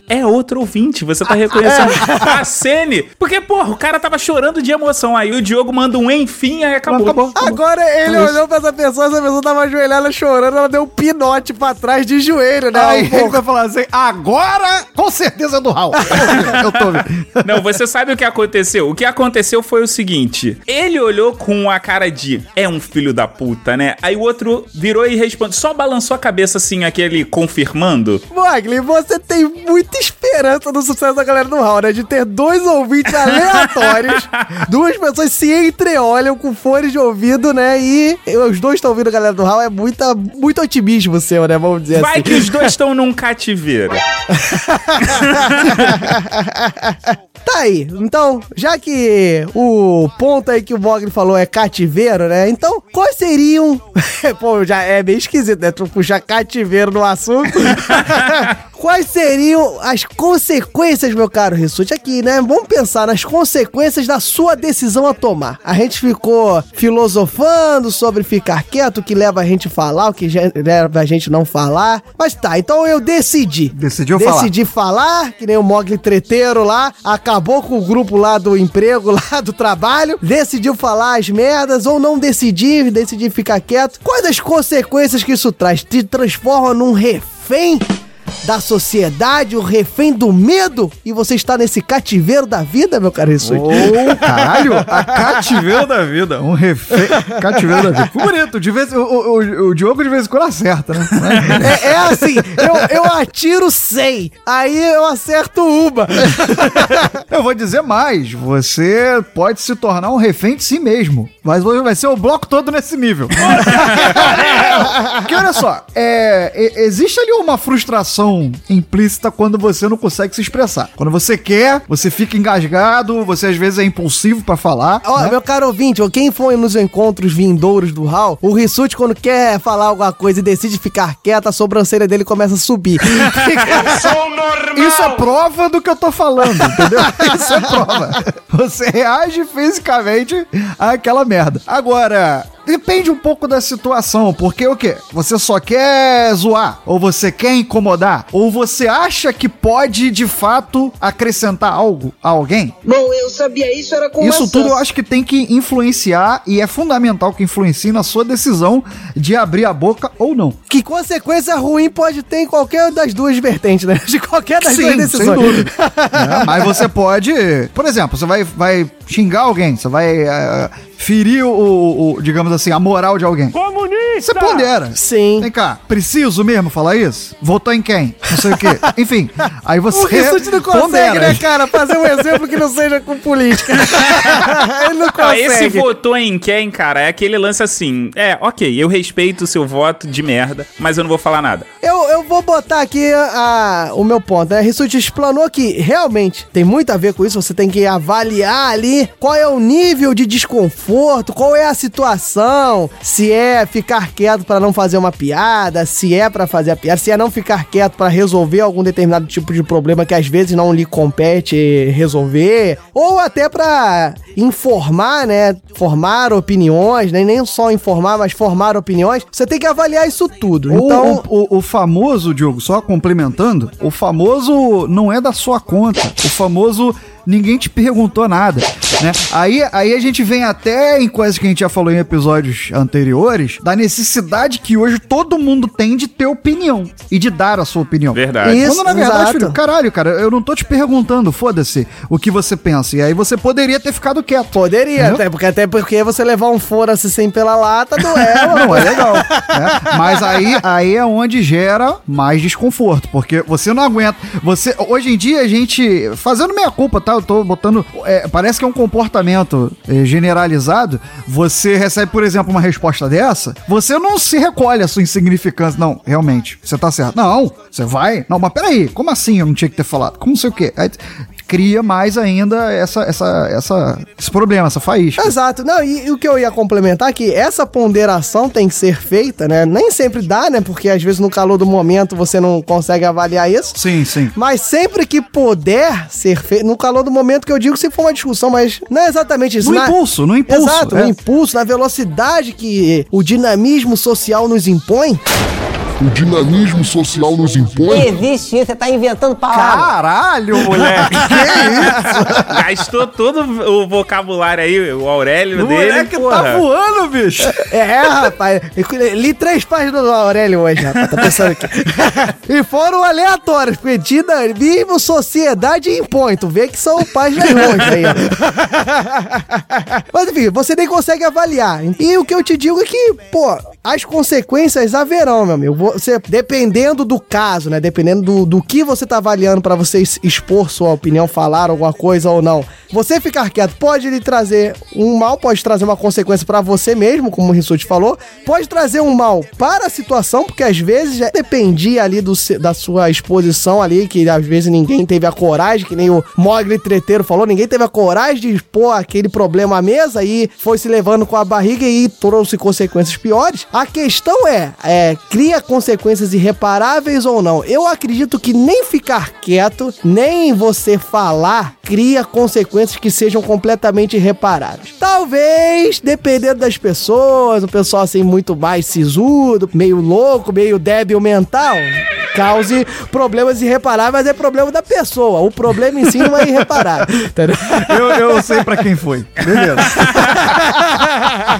Speaker 6: é outro ouvinte. Você tá reconhecendo a Sene. Porque, porra, o cara tava chorando de emoção. Aí o Diogo manda um enfim, aí acabou.
Speaker 5: Agora ele
Speaker 7: É isso.
Speaker 5: olhou pra essa pessoa, essa pessoa tava ajoelhada chorando, ela deu um pinote pra trás de joelho, né?
Speaker 7: Aí ele vai falar assim, agora com certeza é do Raul. Eu tô ouvindo.
Speaker 6: Não, você sabe o que aconteceu? O que aconteceu foi o seguinte: ele olhou com a cara de é um filho da puta, né? Aí o outro virou e respondeu, só balançou a cabeça assim, aquele confirmando.
Speaker 5: Mogli, você tem muita esperança no sucesso da galera do Raul, né? De ter dois ouvintes aleatórios, duas pessoas se entreolham com fones de ouvido, né? E os dois estão ouvindo a galera do Raul, é muita, muito otimismo seu, né? Vamos dizer
Speaker 6: Vai
Speaker 5: assim.
Speaker 6: que os dois estão num cativeiro.
Speaker 5: Tá aí. Então, já que o ponto aí que o Mogli falou é cativeiro, né? Então, quais seriam. Pô, já é meio esquisito, né? Tu puxar cativeiro no assunto. Quais seriam as consequências, meu caro Rissuti, aqui, né? Vamos pensar nas consequências da sua decisão a tomar. A gente ficou filosofando sobre ficar quieto, o que leva a gente a falar, o que leva a gente não falar. Mas tá, então eu decidi.
Speaker 7: Decidiu falar.
Speaker 5: Decidi falar, que nem o Mogli treteiro lá, acabou com o grupo lá do emprego, lá do trabalho, decidiu falar as merdas ou não decidir, decidir ficar quieto. Quais as consequências que isso traz? Te transforma num refém da sociedade, o refém do medo? E você está nesse cativeiro da vida, meu caro Rissuti?
Speaker 7: Ô, caralho, a cativeiro da vida. Um refém. Cativeiro da vida. Ficou bonito. De vez, o, o, o- o Diogo de vez em quando acerta, né?
Speaker 5: É, é assim, eu, eu atiro 100, aí eu acerto uma.
Speaker 7: Eu vou dizer mais. Você pode se tornar um refém de si mesmo. Mas vai ser o bloco todo nesse nível. Porque olha só, é, existe ali uma frustração implícita quando você não consegue se expressar. Quando você quer, você fica engasgado, você às vezes é impulsivo pra falar.
Speaker 5: Ó,
Speaker 7: né?
Speaker 5: meu caro ouvinte, quem foi nos encontros vindouros do Hall, o Rissuti, quando quer falar alguma coisa e decide ficar quieto, a sobrancelha dele começa a subir.
Speaker 7: Isso é prova do que eu tô falando, entendeu? Isso é prova. Você reage fisicamente àquela merda. Agora, depende um pouco da situação, porque o quê? Você só quer zoar, ou você quer incomodar, ou você acha que pode de fato acrescentar algo a alguém?
Speaker 17: Bom, eu sabia isso, era com
Speaker 7: Isso
Speaker 17: maçã.
Speaker 7: tudo eu acho que tem que influenciar e é fundamental que influencie na sua decisão de abrir a boca ou não.
Speaker 5: que consequência ruim pode ter em qualquer das duas vertentes, né? De qualquer das duas
Speaker 7: Sim,
Speaker 5: decisões.
Speaker 7: sem dúvida. É, mas você pode, por exemplo, você vai, vai xingar alguém, você vai eh, ferir o, o- o, digamos assim, a moral de alguém.
Speaker 16: Comunista!
Speaker 7: Você pondera.
Speaker 5: Sim.
Speaker 7: Vem cá, preciso mesmo falar isso? Votou em quem? Não sei o quê. Enfim, aí você
Speaker 5: O Rissuti não consegue,
Speaker 7: pondera.
Speaker 5: né, cara, fazer um exemplo que não seja com política. Ele não consegue.
Speaker 6: esse votou em quem, cara, é aquele lance assim. É, ok, eu respeito o seu voto de merda, mas eu não vou falar nada.
Speaker 5: Eu, eu vou botar aqui a, o meu ponto, né? Rissuti explanou que realmente tem muito a ver com isso. Você tem que avaliar ali qual é o nível de desconforto, qual é a situação, se é ficar quieto pra não fazer uma piada, se é pra fazer a piada, se é não ficar quieto pra resolver algum determinado tipo de problema que às vezes não lhe compete resolver, ou até pra informar, né? Formar opiniões, né? Nem só informar, mas formar opiniões. Você tem que avaliar isso tudo. Então,
Speaker 7: o, o, o famoso, Diogo, só complementando, o famoso não é da sua conta. O famoso ninguém te perguntou nada, né? Aí, aí a gente vem até em coisas que a gente já falou em episódios anteriores, da necessidade que hoje todo mundo tem de ter opinião e de dar a sua opinião.
Speaker 6: Verdade.
Speaker 5: Isso,
Speaker 7: Quando na verdade,
Speaker 5: exato.
Speaker 7: filho, caralho, cara, eu não tô te perguntando, foda-se, o que você pensa. E aí você poderia ter ficado quieto.
Speaker 5: Poderia, até porque, até porque você levar um fora-se sem pela lata duela.
Speaker 7: Não, é legal. né? Mas aí, aí é onde gera mais desconforto, porque você não aguenta. Você, hoje em dia, a gente, fazendo meia culpa, tá? Eu tô botando. é, parece que é um comportamento é, generalizado. Você recebe, por exemplo, uma resposta dessa, você não se recolhe a sua insignificância. Não, realmente, você tá certo. Não, você vai. Não, mas peraí, como assim eu não tinha que ter falado? Como sei o quê? Aí, cria mais ainda essa, essa, essa, esse problema, essa faísca.
Speaker 5: Exato. Não, e, e o que eu ia complementar é que essa ponderação tem que ser feita, né? Nem sempre dá, né? Porque às vezes no calor do momento você não consegue avaliar isso.
Speaker 7: Sim, sim.
Speaker 5: Mas sempre que puder ser feito, no calor do momento que eu digo se for uma discussão, mas não é exatamente isso.
Speaker 7: No
Speaker 5: Na-
Speaker 7: impulso, no impulso,
Speaker 5: Exato,
Speaker 7: é.
Speaker 5: no impulso, na velocidade que o dinamismo social nos impõe.
Speaker 14: O dinamismo social nos impõe.
Speaker 18: Existe isso, você tá inventando palavras.
Speaker 7: Caralho, moleque!
Speaker 6: Gastou todo o vocabulário aí, o Aurélio
Speaker 7: O
Speaker 6: dele.
Speaker 7: moleque
Speaker 6: porra.
Speaker 7: tá voando, bicho!
Speaker 5: É, rapaz. Eu li três páginas do Aurélio hoje, rapaz. Tá pensando aqui. e foram aleatórios, porque dinamismo, sociedade impõe. Tu vê que são páginas longe aí. ó. Mas enfim, você nem consegue avaliar. E o que eu te digo é que, pô, as consequências haverão, meu amigo. Você, dependendo do caso, né? Dependendo do, do que você tá avaliando pra você expor sua opinião, falar alguma coisa ou não. Você ficar quieto pode lhe trazer um mal, pode trazer uma consequência pra você mesmo, como o Rissuti falou. Pode trazer um mal para a situação, porque às vezes já dependia ali do, da sua exposição ali, que às vezes ninguém teve a coragem, que nem o Mogli Treteiro falou, ninguém teve a coragem de expor aquele problema à mesa e foi se levando com a barriga e trouxe consequências piores. A questão é, é, cria consequências irreparáveis ou não? Eu acredito que nem ficar quieto, nem você falar, cria consequências que sejam completamente irreparáveis. Talvez, dependendo das pessoas, o pessoal assim muito mais sisudo, meio louco, meio débil mental, cause problemas irreparáveis, mas é problema da pessoa. O problema em si não é irreparável. Entendeu?
Speaker 7: Eu, eu sei pra quem foi. Beleza.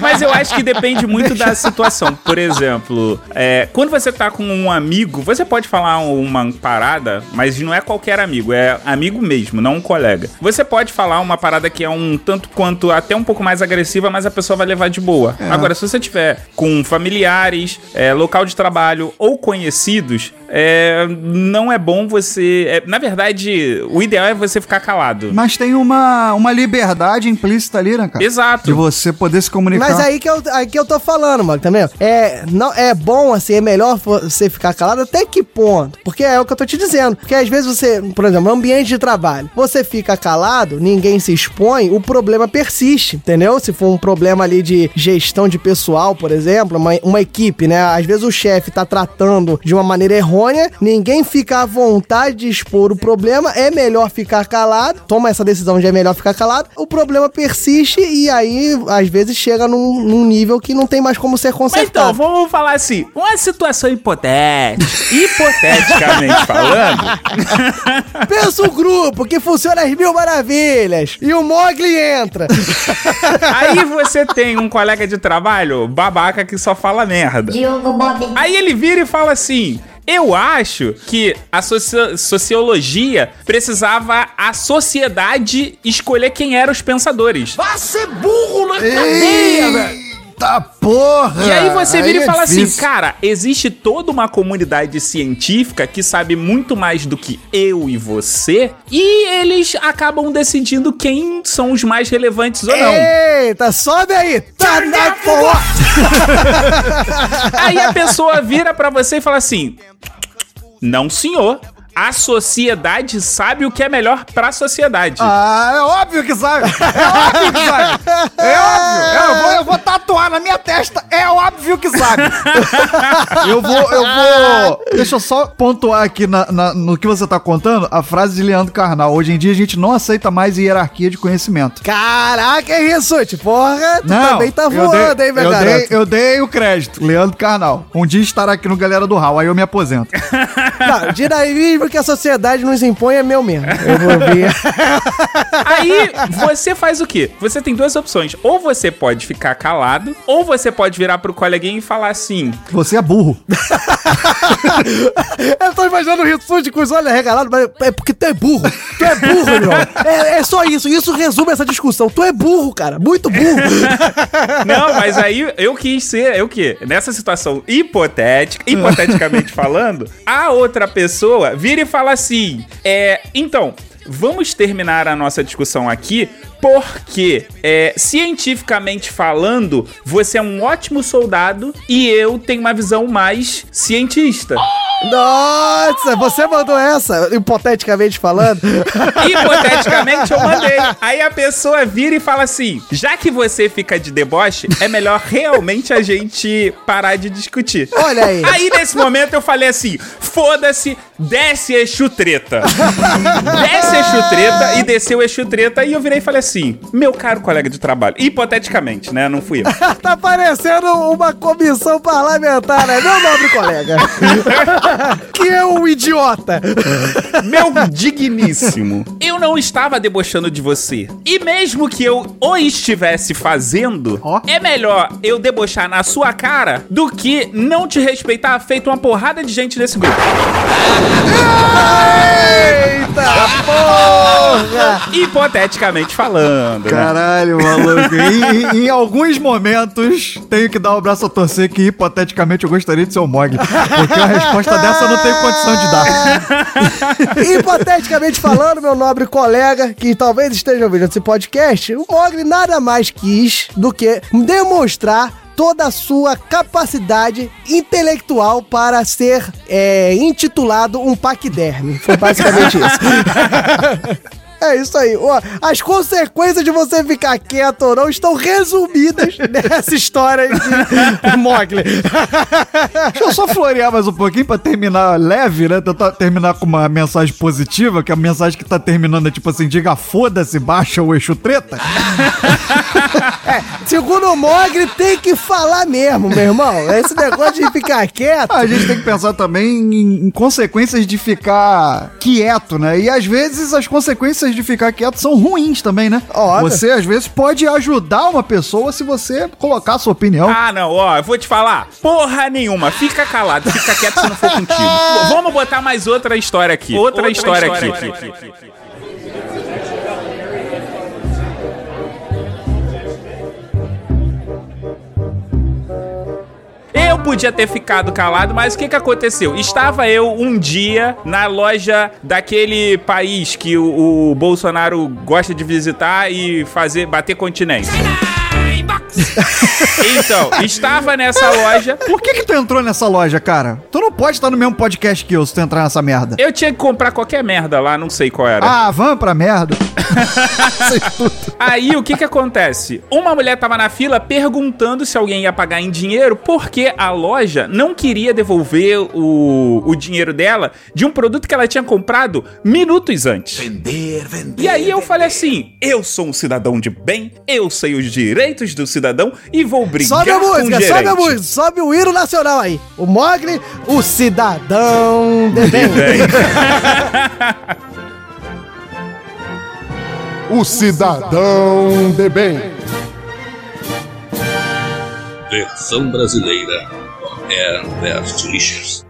Speaker 6: Mas eu acho que depende muito da situação. Por exemplo, é, quando você tá com um amigo, você pode falar uma parada, mas não é qualquer amigo, é amigo mesmo, não um colega. Você pode falar uma parada que é um tanto quanto até um pouco mais agressiva, mas a pessoa vai levar de boa.
Speaker 7: É.
Speaker 6: Agora, se você tiver com familiares, é, local de trabalho ou conhecidos, é, não é bom você. é, na verdade, o ideal é você ficar calado.
Speaker 7: Mas tem uma, uma liberdade implícita ali, né, cara?
Speaker 6: Exato.
Speaker 7: De você poder se comunicar.
Speaker 5: Mas aí que, eu, aí que eu tô falando, mano, tá vendo? É, não, é bom, assim, é melhor você ficar calado até que ponto? Porque é o que eu tô te dizendo. Porque às vezes você, por exemplo, ambiente de trabalho, você fica calado, ninguém se expõe, o problema persiste, entendeu? Se for um problema ali de gestão de pessoal, por exemplo, uma, uma equipe, né? Às vezes o chefe tá tratando de uma maneira errônea, ninguém fica à vontade de expor o problema, é melhor ficar calado, toma essa decisão de é melhor ficar calado, o problema persiste e aí, às vezes, chega num, num nível que não tem mais como ser
Speaker 6: Mas
Speaker 5: consertado.
Speaker 6: então, vamos falar assim, uma situação hipotética, hipoteticamente falando,
Speaker 5: Pensa um grupo que funciona às mil maravilhas e o Mogli entra.
Speaker 6: aí você tem um colega de trabalho babaca que só fala merda.
Speaker 10: Diogo Bob.
Speaker 6: Aí ele vira e fala assim: Eu acho que a soci- sociologia precisava a sociedade escolher quem eram os pensadores.
Speaker 3: Vá ser burro na cadeia, velho!
Speaker 7: Eita porra!
Speaker 6: E aí você vira
Speaker 7: Aí
Speaker 6: e
Speaker 7: é
Speaker 6: fala assim,
Speaker 7: difícil.
Speaker 6: cara, existe toda uma comunidade científica que sabe muito mais do que eu e você, e eles acabam decidindo quem são os mais relevantes ou não.
Speaker 5: Eita, sobe aí! Tá na porra!
Speaker 6: Aí a pessoa vira pra você e fala assim: Não, senhor. A sociedade sabe o que é melhor pra sociedade.
Speaker 7: Ah, é óbvio que sabe. É óbvio que sabe. É óbvio. Eu vou, eu vou tatuar na minha testa. É óbvio que sabe. Eu vou, eu vou. Deixa eu só pontuar aqui na- na- no que você tá contando a frase de Leandro Carnal. Hoje em dia a gente não aceita mais hierarquia de conhecimento.
Speaker 5: Caraca, é isso, tio. Porra, tu também tá
Speaker 7: eu
Speaker 5: voando,
Speaker 7: dei,
Speaker 5: hein, meu
Speaker 7: eu
Speaker 5: garoto?
Speaker 7: dei, eu dei o crédito, Leandro Carnal. Um dia estará aqui no Galera do Hall, aí eu me aposento.
Speaker 5: Não, dinamismo que a sociedade nos impõe é meu mesmo. Eu vou ver.
Speaker 6: Aí você faz o quê? Você tem duas opções. Ou você pode ficar calado, ou você pode virar pro coleguinha e falar assim:
Speaker 7: Você é burro.
Speaker 5: Eu tô imaginando o Rissuti com os olhos arregalados, mas é porque tu é burro. Tu é burro, irmão. É, é só isso. Isso resume essa discussão. Tu é burro, cara. Muito burro.
Speaker 6: Não, mas aí eu quis ser, eu que nessa situação hipotética, hipoteticamente falando, a outra pessoa vira e fala assim: é, então, vamos terminar a nossa discussão aqui. Porque, é, cientificamente falando, você é um ótimo soldado e eu tenho uma visão mais cientista.
Speaker 5: Nossa, você mandou essa, hipoteticamente falando.
Speaker 6: Hipoteticamente eu mandei. Aí a pessoa vira e fala assim: já que você fica de deboche, é melhor realmente a gente parar de discutir.
Speaker 5: Olha aí.
Speaker 6: Aí nesse momento eu falei assim: foda-se, desce Exu Treta. desce Exu Treta e desceu Exu Treta. E eu virei e falei assim: meu caro colega de trabalho, hipoteticamente, né? Não fui eu.
Speaker 5: tá parecendo uma comissão parlamentar, né, meu nobre colega? que é um idiota.
Speaker 6: Meu digníssimo, eu não estava debochando de você. E mesmo que eu o estivesse fazendo, é melhor eu debochar na sua cara do que não te respeitar feito uma porrada de gente nesse grupo. Hipoteticamente falando, né?
Speaker 7: Caralho, maluco. E, e- em alguns momentos, tenho que dar o braço a torcer que, hipoteticamente, eu gostaria de ser o Mog. Porque a resposta dessa eu não tenho condição de dar.
Speaker 5: Hipoteticamente falando, meu nobre colega, que talvez esteja ouvindo esse podcast, o Mogli nada mais quis do que demonstrar toda a sua capacidade intelectual para ser é, intitulado um paquiderme. Foi basicamente isso. É isso aí. Ó, as consequências de você ficar quieto ou não estão resumidas nessa história de Mogli.
Speaker 7: Deixa eu só florear mais um pouquinho pra terminar leve, né? Tentar terminar com uma mensagem positiva, que a mensagem que tá terminando é tipo assim, diga foda-se, baixa o eixo treta.
Speaker 5: É, segundo o Mogli, tem que falar mesmo, meu irmão. Esse negócio de ficar quieto.
Speaker 7: A gente tem que pensar também em, em consequências de ficar quieto, né? E às vezes as consequências de ficar quieto são ruins também, né? Você às vezes pode ajudar uma pessoa se você colocar a sua opinião.
Speaker 6: Ah, não, ó, eu vou te falar. Porra nenhuma, fica calado, fica quieto se não for contigo. Vamos botar mais outra história aqui. Outra, história, aqui. Eu podia ter ficado calado, mas o que que aconteceu? Estava eu um dia na loja daquele país que o, o Bolsonaro gosta de visitar e fazer bater continente. Então, estava nessa loja.
Speaker 7: Por que que tu entrou nessa loja, cara? Tu não pode estar no mesmo podcast que eu se tu entrar nessa merda.
Speaker 6: Eu tinha que comprar qualquer merda lá, não sei qual era.
Speaker 7: Ah, vamos pra merda.
Speaker 6: Aí o que que acontece? Uma mulher tava na fila perguntando se alguém ia pagar em dinheiro porque a loja não queria devolver o, o dinheiro dela de um produto que ela tinha comprado minutos antes. Vender, vender. E aí eu falei assim: eu sou um cidadão de bem, eu sei os direitos do cidadão e vou brigar
Speaker 5: Sobe a
Speaker 6: com o
Speaker 5: música,
Speaker 6: gerente.
Speaker 5: sobe a música, sobe o hino nacional aí. O Mogli, o cidadão de bem.
Speaker 14: O cidadão de bem.
Speaker 2: Versão brasileira Herbert Richards.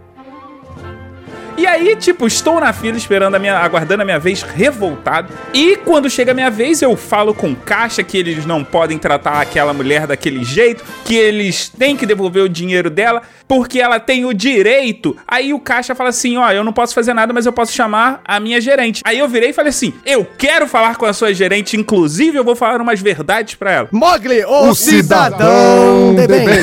Speaker 6: E aí, tipo, estou na fila esperando a minha, aguardando a minha vez revoltado. E quando chega a minha vez, eu falo com o caixa que eles não podem tratar aquela mulher daquele jeito, que eles têm que devolver o dinheiro dela porque ela tem o direito. Aí o caixa fala assim: "Ó, eu não posso fazer nada, mas eu posso chamar a minha gerente". Aí eu virei e falei assim: "Eu quero falar com a sua gerente, inclusive eu vou falar umas verdades pra ela".
Speaker 5: Mogli, o,
Speaker 14: O
Speaker 5: cidadão
Speaker 14: cidadão
Speaker 5: de
Speaker 14: de
Speaker 5: bem.
Speaker 14: bem.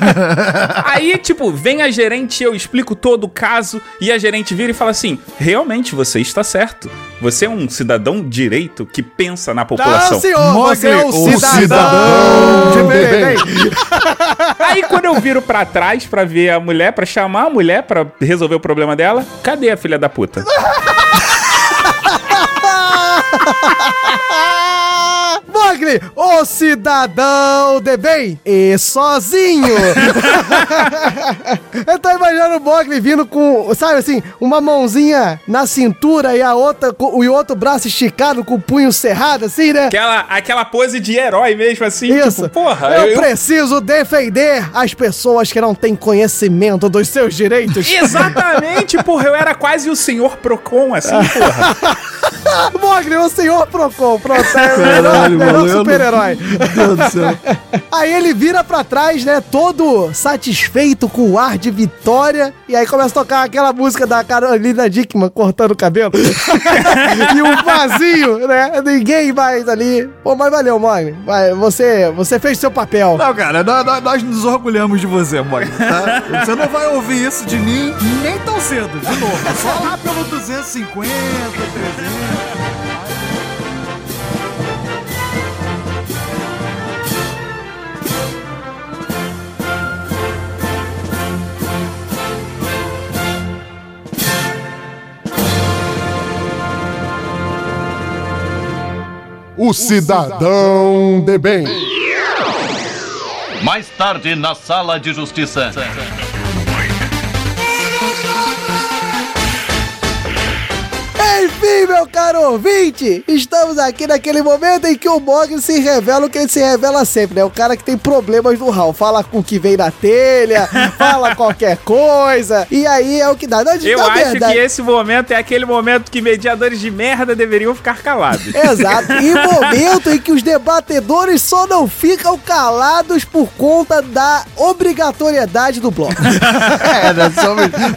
Speaker 6: Aí, tipo, vem a gerente, eu explico todo o caso e a gerente vira e fala assim: "Realmente você está certo. Você é um cidadão direito que pensa na população".
Speaker 5: Não, senhor, você é o
Speaker 14: o
Speaker 5: cidadão,
Speaker 14: cidadão
Speaker 5: de bem.
Speaker 6: Aí quando eu viro pra trás pra ver a mulher, pra chamar a mulher pra resolver o problema dela, cadê a filha da puta?
Speaker 5: O cidadão de bem e sozinho. Eu tô imaginando o Mogli vindo com, sabe assim, uma mãozinha na cintura e a outra com, e o outro braço esticado com o punho cerrado, assim, né?
Speaker 6: Aquela, aquela pose de herói mesmo, assim,
Speaker 5: Isso.
Speaker 6: tipo, porra,
Speaker 5: eu,
Speaker 6: eu,
Speaker 5: preciso defender as pessoas que não têm conhecimento dos seus direitos.
Speaker 6: Exatamente, porra, eu era quase o senhor Procon, assim, porra.
Speaker 5: Mogli, o senhor Procon, pronto, é melhor,
Speaker 7: Caralho,
Speaker 5: melhor
Speaker 7: mano, eu
Speaker 5: super-herói.
Speaker 7: Meu Deus do céu.
Speaker 5: Aí ele vira pra trás, né, todo satisfeito com o ar de vitória, e aí começa a tocar aquela música da Carolina Dickman cortando o cabelo. e um vazio, né? Ninguém mais ali. Pô, mas valeu, Mogli. Vai, você, você fez seu papel.
Speaker 7: Não, cara, nós, nós- nós nos orgulhamos de você, Mogli, tá? Você não vai ouvir isso de mim nem tão cedo, de novo. Só lá pelo 250, 300.
Speaker 14: O cidadão de bem.
Speaker 19: Mais tarde, na sala de justiça.
Speaker 5: Meu caro ouvinte, estamos aqui naquele momento em que o Mogli se revela o que ele se revela sempre, né? O cara que tem problemas no Hall. Fala com o que vem na telha, fala qualquer coisa, e aí é o que dá. Não,
Speaker 6: Eu acho
Speaker 5: verdade-
Speaker 6: que esse momento é aquele momento que mediadores de merda deveriam ficar calados.
Speaker 5: Exato. E momento em que os debatedores só não ficam calados por conta da obrigatoriedade do bloco.
Speaker 7: É, né?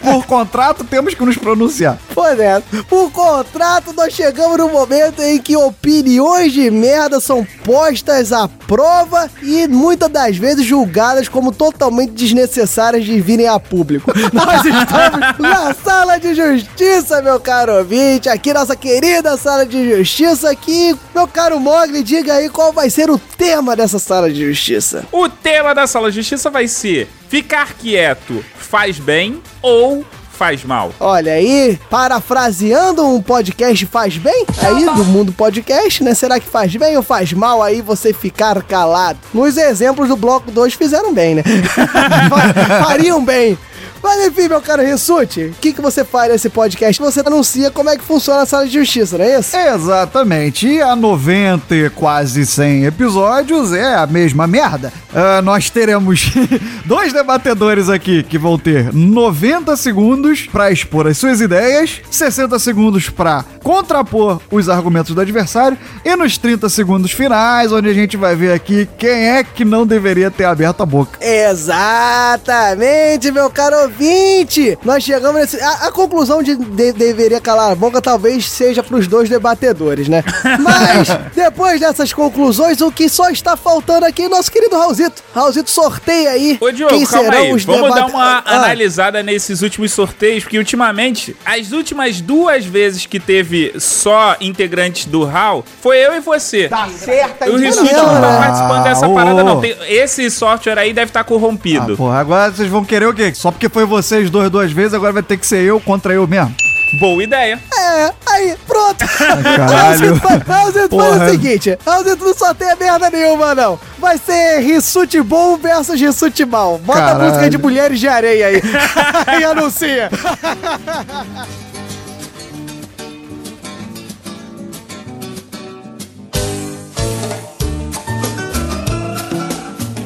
Speaker 7: por contrato temos que nos pronunciar.
Speaker 5: Pois é. Por contrato, nós chegamos no momento em que opiniões de merda são postas à prova e muitas das vezes julgadas como totalmente desnecessárias de virem a público. Nós estamos na sala de justiça, meu caro ouvinte, aqui nossa querida sala de justiça aqui. Meu caro Mogli, diga aí qual vai ser o tema dessa sala de justiça.
Speaker 6: O tema da sala de justiça vai ser ficar quieto faz bem ou faz mal.
Speaker 5: Olha aí, parafraseando um podcast faz bem? Aí, do mundo podcast, né? Será que faz bem ou faz mal aí você ficar calado? Nos exemplos do bloco 2 fizeram bem, né? Fa- Fariam bem. Mas enfim, meu caro Rissuti, o que, que você faz nesse podcast? Você anuncia como é que funciona a sala de justiça, não é isso?
Speaker 7: Exatamente. E a 90 e quase 100 episódios é a mesma merda. Ah, nós teremos dois debatedores aqui que vão ter 90 segundos para expor as suas ideias, 60 segundos para contrapor os argumentos do adversário e nos 30 segundos finais, onde a gente vai ver aqui quem é que não deveria ter aberto a boca.
Speaker 5: Exatamente, meu caro ouvinte! Nós chegamos nesse. A, a conclusão de, de- deveria calar a boca talvez seja pros dois debatedores, né? Mas, depois dessas conclusões, o que só está faltando aqui é nosso querido Raulzito. Raulzito, sorteia aí
Speaker 6: Ô, Diogo,
Speaker 5: quem
Speaker 6: calma
Speaker 5: serão
Speaker 6: aí.
Speaker 5: os
Speaker 6: Vamos dar uma
Speaker 5: Ah,
Speaker 6: analisada nesses últimos sorteios, porque ultimamente, as últimas duas vezes que teve só integrantes do HAL, foi eu e você.
Speaker 18: Tá certa
Speaker 6: O Rissuti não tá participando dessa parada, não. Tem- esse software aí deve estar corrompido.
Speaker 7: Ah, porra, agora vocês vão querer o quê? Só porque foi vocês dois duas vezes, agora vai ter que ser eu contra eu mesmo.
Speaker 6: Boa ideia.
Speaker 5: É, aí, pronto.
Speaker 7: caralho.
Speaker 5: Raulzito faz, o seguinte: Raulzito não sorteia merda nenhuma, não. Vai ser Rissuti bom versus Rissuti mal. Bota a
Speaker 7: Caralho.
Speaker 5: música de Mulheres de Areia aí. e anuncia.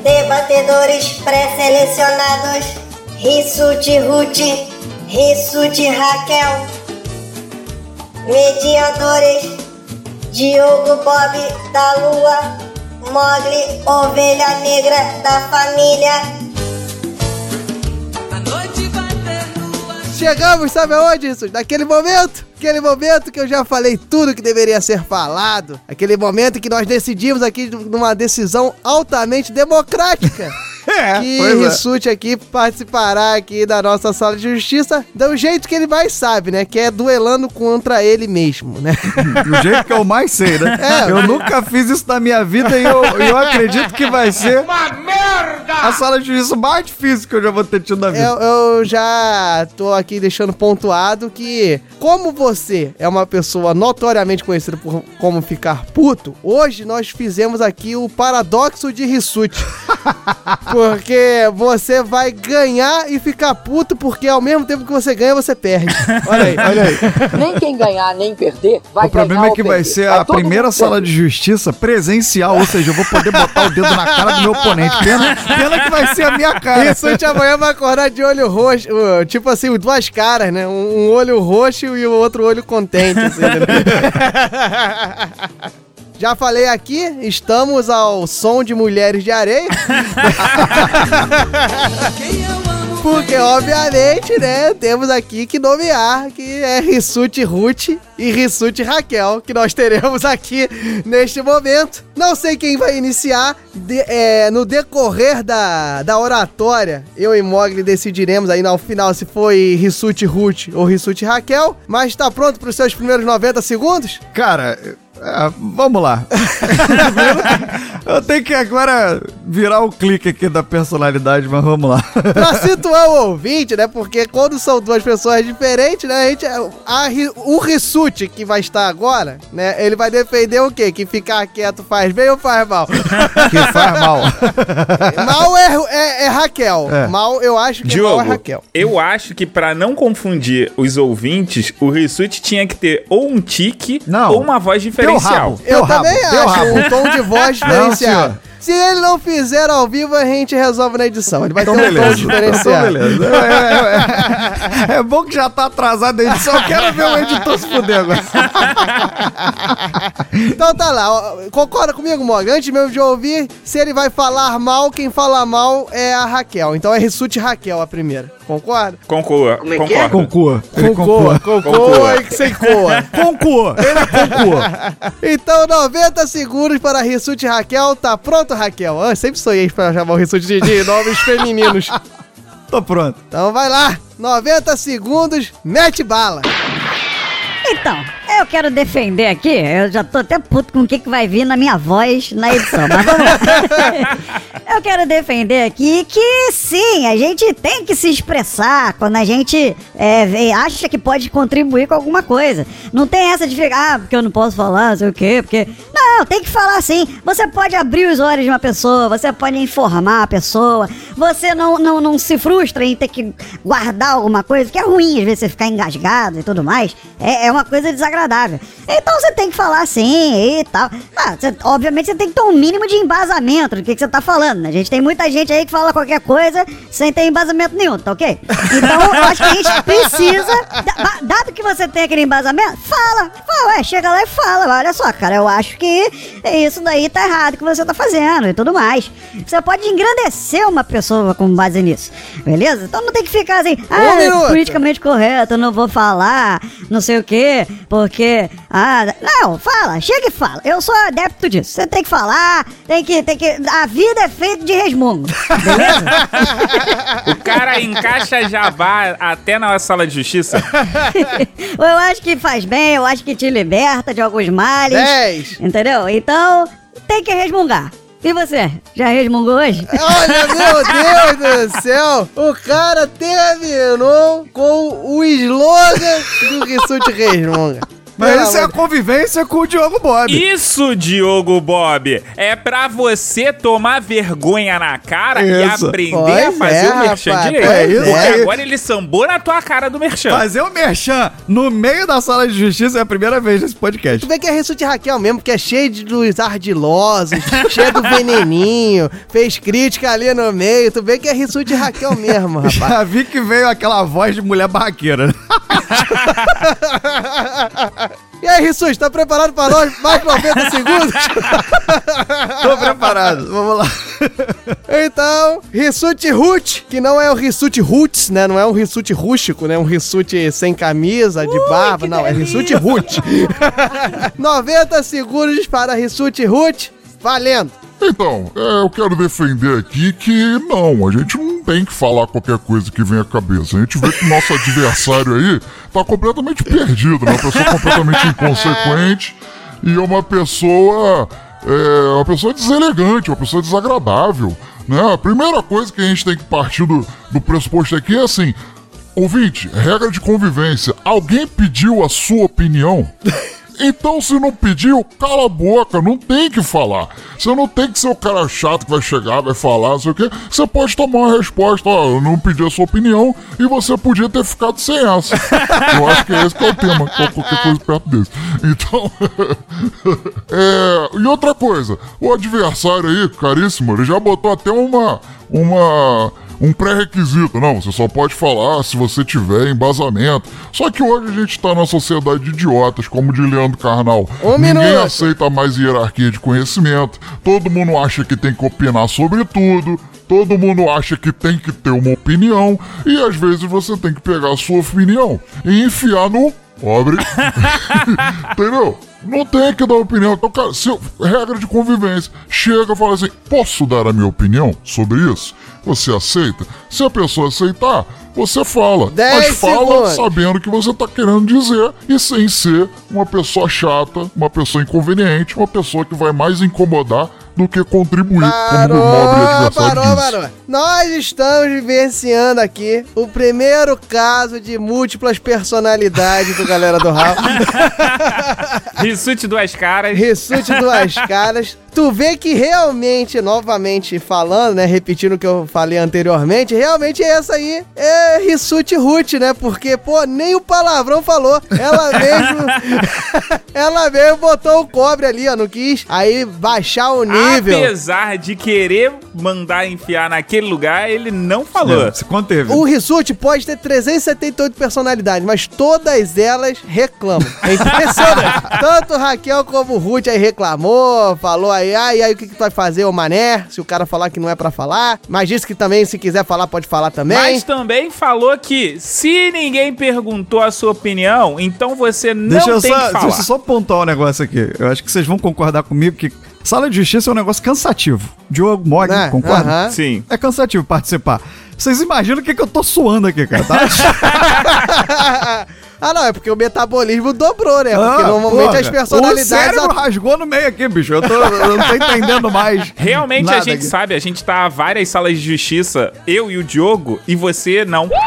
Speaker 10: Debatedores pré-selecionados: Rissuti Ruti, Rissuti Raquel. Mediadores: Diogo Bob da Lua. Mogli, ovelha negra da família.
Speaker 5: Chegamos, sabe aonde isso? Naquele momento, aquele momento que eu já falei tudo que deveria ser falado. Aquele momento que nós decidimos aqui numa decisão altamente democrática.
Speaker 7: É,
Speaker 5: que
Speaker 7: é.
Speaker 5: Rissuti aqui participará aqui da nossa sala de justiça do jeito que ele mais sabe, né? Que é duelando contra ele mesmo, né?
Speaker 7: Do jeito que eu mais sei, né?
Speaker 5: É.
Speaker 7: eu nunca fiz isso na minha vida e eu, eu acredito que vai ser uma merda! A sala de justiça mais difícil que eu já vou ter tido na vida.
Speaker 5: Eu, eu já tô aqui deixando pontuado que, como você é uma pessoa notoriamente conhecida por como ficar puto, hoje nós fizemos aqui o paradoxo de Rissuti. porque você vai ganhar e ficar puto, porque ao mesmo tempo que você ganha, você perde. Olha aí, olha aí.
Speaker 17: Nem quem ganhar, nem perder, vai
Speaker 7: o problema
Speaker 17: ganhar
Speaker 7: é que vai ser
Speaker 17: Vai
Speaker 7: a primeira sala
Speaker 17: perder.
Speaker 7: de justiça presencial, ou seja, eu vou poder botar o dedo na cara do meu oponente. Pena, pena que vai ser a minha cara.
Speaker 5: Rissuti amanhã vai acordar de olho roxo, uh, tipo assim, duas caras, né? Um, um olho roxo e o outro olho contente. assim, né? Já falei aqui, estamos ao som de Mulheres de Areia. Porque, obviamente, né, temos aqui que nomear que é Rissuti Ruth e Rissuti Raquel, que nós teremos aqui neste momento. Não sei quem vai iniciar, de- é, no decorrer da, da oratória, eu e Mogli decidiremos aí no final se foi Rissuti Ruth ou Rissuti Raquel, mas está pronto para os seus primeiros 90 segundos?
Speaker 7: Cara, é, vamos lá. eu tenho que agora virar o clique aqui da personalidade, mas vamos lá.
Speaker 5: pra situar o ouvinte, né? Porque quando são duas pessoas diferentes, né? A gente, a, o Rissuti que vai estar agora, né? Ele vai defender o quê? Que ficar quieto faz bem ou faz mal?
Speaker 7: que faz mal.
Speaker 5: mal é, é- é Raquel.
Speaker 6: É.
Speaker 5: Mal, eu acho que mal é
Speaker 6: Diogo,
Speaker 5: Raquel.
Speaker 6: eu acho que pra não confundir os ouvintes, o Rissuti tinha que ter ou um tique ou uma voz diferencial.
Speaker 5: Eu também acho um tom de voz diferenciado. Se ele não fizer ao vivo, a gente resolve na edição. Ele vai
Speaker 7: Então
Speaker 5: ter um tom diferenciado.
Speaker 7: Então beleza. É, é- é- é bom que já tá atrasado a edição. Eu quero ver o editor se fuder agora.
Speaker 5: Então tá lá, concorda comigo, Morgan? Antes mesmo de ouvir, se ele vai falar mal, quem fala mal é a Raquel. Então é Rissuti Raquel a primeira. Concorda?
Speaker 6: Conclua.
Speaker 5: Como é que é?
Speaker 6: concordo.
Speaker 7: Concua.
Speaker 5: Ele Concoa, concoa e que sem coa.
Speaker 7: Concua. Ele é concua.
Speaker 5: Então, 90 segundos para Rissuti Raquel. Tá pronto, Raquel? Ah, sempre sonhei pra chamar o Rissuti de, de nomes femininos.
Speaker 7: Tô pronto.
Speaker 5: Então vai lá, 90 segundos, mete bala.
Speaker 20: Então, eu quero defender aqui, eu já tô até puto com o que, que vai vir na minha voz na edição, mas vamos lá. Eu quero defender aqui que sim, a gente tem que se expressar quando a gente é, acha que pode contribuir com alguma coisa. Não tem essa de ficar, ah, porque eu não posso falar, não sei o quê, porque. Não, tem que falar sim. Você pode abrir os olhos de uma pessoa, você pode informar a pessoa, você não, não, não se frustra em ter que guardar alguma coisa, que é ruim, às vezes você ficar engasgado e tudo mais. É, é uma coisa desagradável. Então você tem que falar sim e tal. Ah, você- obviamente você tem que ter um mínimo de embasamento do que, que você tá falando. né? A gente tem muita gente aí que fala qualquer coisa sem ter embasamento nenhum, tá ok? Então eu acho que a gente precisa, da- dado que você tem aquele embasamento, fala, fala, chega lá e fala, olha só, cara, eu acho que isso daí tá errado que você tá fazendo e tudo mais. Você pode engrandecer uma pessoa com base nisso, beleza? Então não tem que ficar assim, ah, politicamente correto, eu não vou falar, não sei o quê, porque, ah, não, fala, chega e fala. Eu sou adepto disso. Você tem que falar, tem que, tem que, a vida é feita de resmungo, beleza?
Speaker 6: O cara encaixa jabá até na sala de justiça.
Speaker 20: eu acho que faz bem, eu acho que te liberta de alguns males.
Speaker 5: Dez.
Speaker 20: Entendeu? Então, tem que resmungar. E você, já resmungou hoje?
Speaker 5: Olha, meu Deus do céu! O cara terminou com o slogan do Rissuti Resmunga.
Speaker 7: Mas isso é a
Speaker 5: de-
Speaker 7: convivência com o Diogo Bob.
Speaker 6: Isso, Diogo Bob, é pra você tomar vergonha na cara e
Speaker 7: Isso.
Speaker 6: aprender
Speaker 5: Pois
Speaker 6: a fazer
Speaker 5: é,
Speaker 6: o merchan
Speaker 5: rapaz,
Speaker 6: direito.
Speaker 7: pois
Speaker 6: Porque
Speaker 7: é.
Speaker 6: agora ele sambou na tua cara do merchan.
Speaker 7: Fazer o merchan no meio da sala de justiça é a primeira vez nesse podcast.
Speaker 5: Tu vê que é Rissuti Raquel mesmo, que é cheio de dos ardilosos, cheio do veneninho, fez crítica ali no meio. Tu vê que é Rissuti Raquel mesmo, rapaz.
Speaker 7: Já vi que veio aquela voz de mulher barraqueira.
Speaker 5: E aí, Rissuti, tá preparado pra nós mais 90 segundos?
Speaker 7: Tô preparado, vamos lá.
Speaker 5: Então, Rissuti Root, que não é o Rissuti Roots, né? Não é um Rissuti rústico, né? Um Rissuti sem camisa, de barba, não, é Rissuti Root. 90 segundos para Rissuti Root, valendo.
Speaker 14: Então, é, eu quero defender aqui que não, a gente não tem que falar qualquer coisa que vem à cabeça. A gente vê que o nosso adversário aí tá completamente perdido, né? Uma pessoa completamente inconsequente e uma pessoa. É, uma pessoa deselegante, uma pessoa desagradável. Né? A primeira coisa que a gente tem que partir do, do pressuposto aqui é assim. Ouvinte, regra de convivência. Alguém pediu a sua opinião? Então, se não pediu, cala a boca, não tem que falar. Você não tem que ser o cara chato que vai chegar, vai falar, não sei o quê. Você pode tomar uma resposta, ó, eu não pedi a sua opinião e você podia ter ficado sem essa. Eu acho que é esse que é o tema, qual- qualquer coisa perto desse. Então, é, e outra coisa, o adversário aí, caríssimo, ele já botou até uma, uma, um pré-requisito. Não, você só pode falar se você tiver embasamento. Só que hoje a gente tá numa sociedade de idiotas, como de Leandro Carnal.
Speaker 5: Um
Speaker 14: Ninguém
Speaker 5: minuto.
Speaker 14: aceita mais hierarquia de conhecimento. Todo mundo acha que tem que opinar sobre tudo. Todo mundo acha que tem que ter uma opinião. E às vezes você tem que pegar a sua opinião e enfiar no pobre. Entendeu? Não tem que dar opinião. Então, cara, se eu- regra de convivência. Chega e fala assim: posso dar a minha opinião sobre isso? Você aceita? Se a pessoa aceitar, você fala.
Speaker 5: Dez
Speaker 14: mas fala
Speaker 5: segundos.
Speaker 14: sabendo o que você tá querendo dizer e sem ser uma pessoa chata, uma pessoa inconveniente, uma pessoa que vai mais incomodar do que contribuir, como o nobre
Speaker 5: Parou,
Speaker 14: adversário
Speaker 5: parou,
Speaker 14: disse.
Speaker 5: parou. Nós estamos vivenciando aqui o primeiro caso de múltiplas personalidades do Galera do Raul.
Speaker 6: Rissuti duas caras.
Speaker 5: Rissuti duas caras. Tu vê que realmente, novamente falando, né, repetindo o que eu falei anteriormente, realmente essa aí é Rissuti Ruth, né? Porque, pô, nem o palavrão falou. Ela mesmo, ela mesmo botou o cobre ali, ó, não quis aí baixar o nível.
Speaker 6: Apesar de querer mandar enfiar naquele lugar, ele não falou.
Speaker 7: Se conteve.
Speaker 5: O Rissuti pode ter 378 personalidades, mas todas elas reclamam. É impressionante. Tanto Raquel como Ruth aí reclamou, falou aí, ah, e aí o que, que tu vai fazer, ô mané? Se o cara falar que não é pra falar. Mas disse que também, se quiser falar, pode falar também.
Speaker 6: Mas também falou que se ninguém perguntou a sua opinião, então você não
Speaker 7: Deixa
Speaker 6: tem
Speaker 7: só,
Speaker 6: que falar.
Speaker 7: deixa eu só pontuar um negócio aqui. Eu acho que vocês vão concordar comigo que sala de justiça é um negócio cansativo. Diogo Mog,
Speaker 5: Né?
Speaker 7: concorda?
Speaker 6: Sim.
Speaker 7: É cansativo participar. Vocês imaginam o que, que eu tô suando aqui, cara, tá?
Speaker 5: ah, não, é porque o metabolismo dobrou, né? Porque
Speaker 7: Ah,
Speaker 5: normalmente
Speaker 7: porra.
Speaker 5: as personalidades.
Speaker 7: O cérebro rasgou no meio aqui, bicho. Eu, tô, eu não tô entendendo mais.
Speaker 6: Realmente
Speaker 7: nada
Speaker 6: a gente
Speaker 7: aqui.
Speaker 6: sabe, a gente tá a várias salas de justiça, eu e o Diogo, e você não.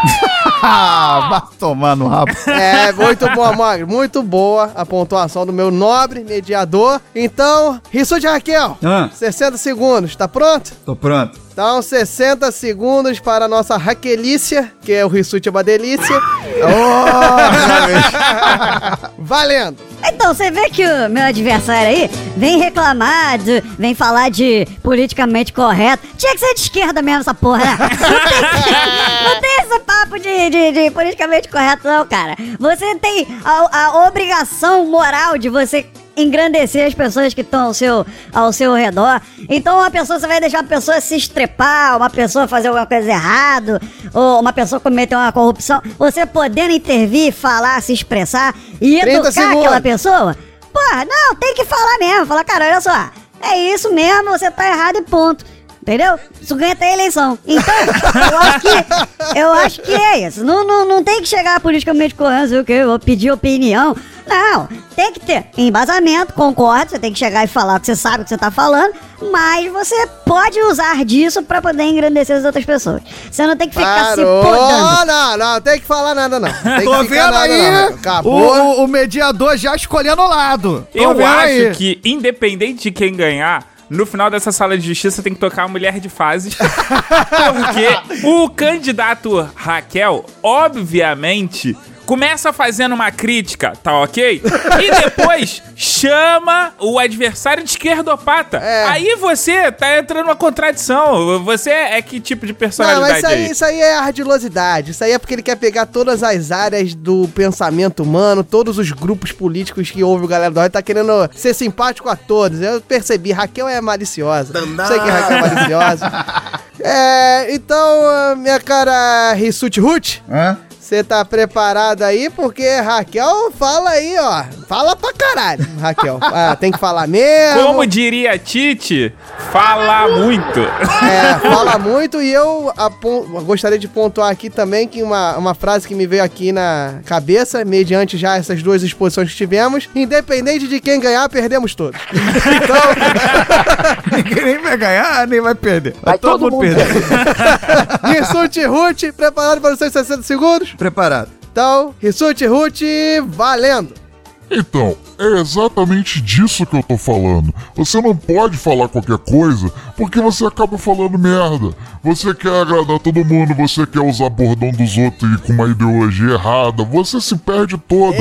Speaker 7: Ah, vai tomar no rabo.
Speaker 5: É, muito boa, Mogli. Muito boa a pontuação do meu nobre mediador. Então, Rissuti Raquel,
Speaker 7: Ah.
Speaker 5: 60 segundos, tá pronto?
Speaker 7: Tô pronto.
Speaker 5: Então, 60 segundos para a nossa Raquelícia, que é o Rissuti é uma delícia. Valendo!
Speaker 20: Então, você vê que o meu adversário aí vem reclamar, de- vem falar de politicamente correto. Tinha que ser de esquerda mesmo essa porra, né? Não tem, não tem esse papo de, de- de politicamente correto, não, cara. Você tem a, a obrigação moral de você engrandecer as pessoas que estão ao seu, ao seu redor. Então, uma pessoa, você vai deixar uma pessoa se estrepar, uma pessoa fazer alguma coisa errada, ou uma pessoa cometer uma corrupção. Você podendo intervir, falar, se expressar e
Speaker 5: 30
Speaker 20: educar
Speaker 5: segundos.
Speaker 20: aquela pessoa. Porra, não, tem que falar mesmo. Falar, cara, olha só, é isso mesmo, você tá errado e ponto. Entendeu? Isso ganha até eleição. Então, eu acho que, eu acho que é isso. Não, não, não tem que chegar politicamente correto, sei o quê, eu vou pedir opinião. Não, tem que ter embasamento, concordo, você tem que chegar e falar o que você sabe o que você tá falando, mas você pode usar disso pra poder engrandecer as outras pessoas. Você não tem que ficar se
Speaker 5: Parou,
Speaker 20: podando.
Speaker 5: não, não, tem que falar nada não. Tem
Speaker 7: Tô vendo
Speaker 5: nada,
Speaker 7: aí
Speaker 5: não. Acabou.
Speaker 7: o, o mediador já escolhendo o lado. Tô
Speaker 6: Eu acho
Speaker 7: aí.
Speaker 6: que, independente de quem ganhar, no final dessa sala de justiça tem que tocar a mulher de fases. porque o candidato Raquel, obviamente. Começa fazendo uma crítica, tá ok? E depois chama o adversário de esquerdopata.
Speaker 5: É.
Speaker 6: Aí você tá entrando numa contradição. Você é que tipo de
Speaker 5: Não,
Speaker 6: personalidade
Speaker 5: mas isso aí,
Speaker 6: aí?
Speaker 5: isso aí é ardilosidade. Isso aí é porque ele quer pegar todas as áreas do pensamento humano, todos os grupos políticos que houve o galera do Roy, tá querendo ser simpático a todos. Eu percebi, Raquel é maliciosa. Sei que Raquel é maliciosa. É, então, minha cara Rissuti Ruth,
Speaker 7: Hã?
Speaker 5: Você tá preparado aí? Porque Raquel fala aí, ó. Fala pra caralho, Raquel. Ah, tem que falar mesmo.
Speaker 6: Como diria Tite, fala muito.
Speaker 5: É, fala muito e eu gostaria de pontuar aqui também que uma, uma frase que me veio aqui na cabeça, mediante já essas duas exposições que tivemos, independente de quem ganhar, perdemos todos.
Speaker 7: Ninguém nem vai ganhar, nem vai perder.
Speaker 18: Vai todo mundo
Speaker 7: perder.
Speaker 5: Rissuti Ruth, preparado para os seus 60 segundos?
Speaker 7: Preparado.
Speaker 5: Então, Rissuti Ruth, valendo!
Speaker 14: Então, é exatamente disso que eu tô falando. Você não pode falar qualquer coisa porque você acaba falando merda. Você quer agradar todo mundo, você quer usar bordão dos outros e com uma ideologia errada. Você se perde todo.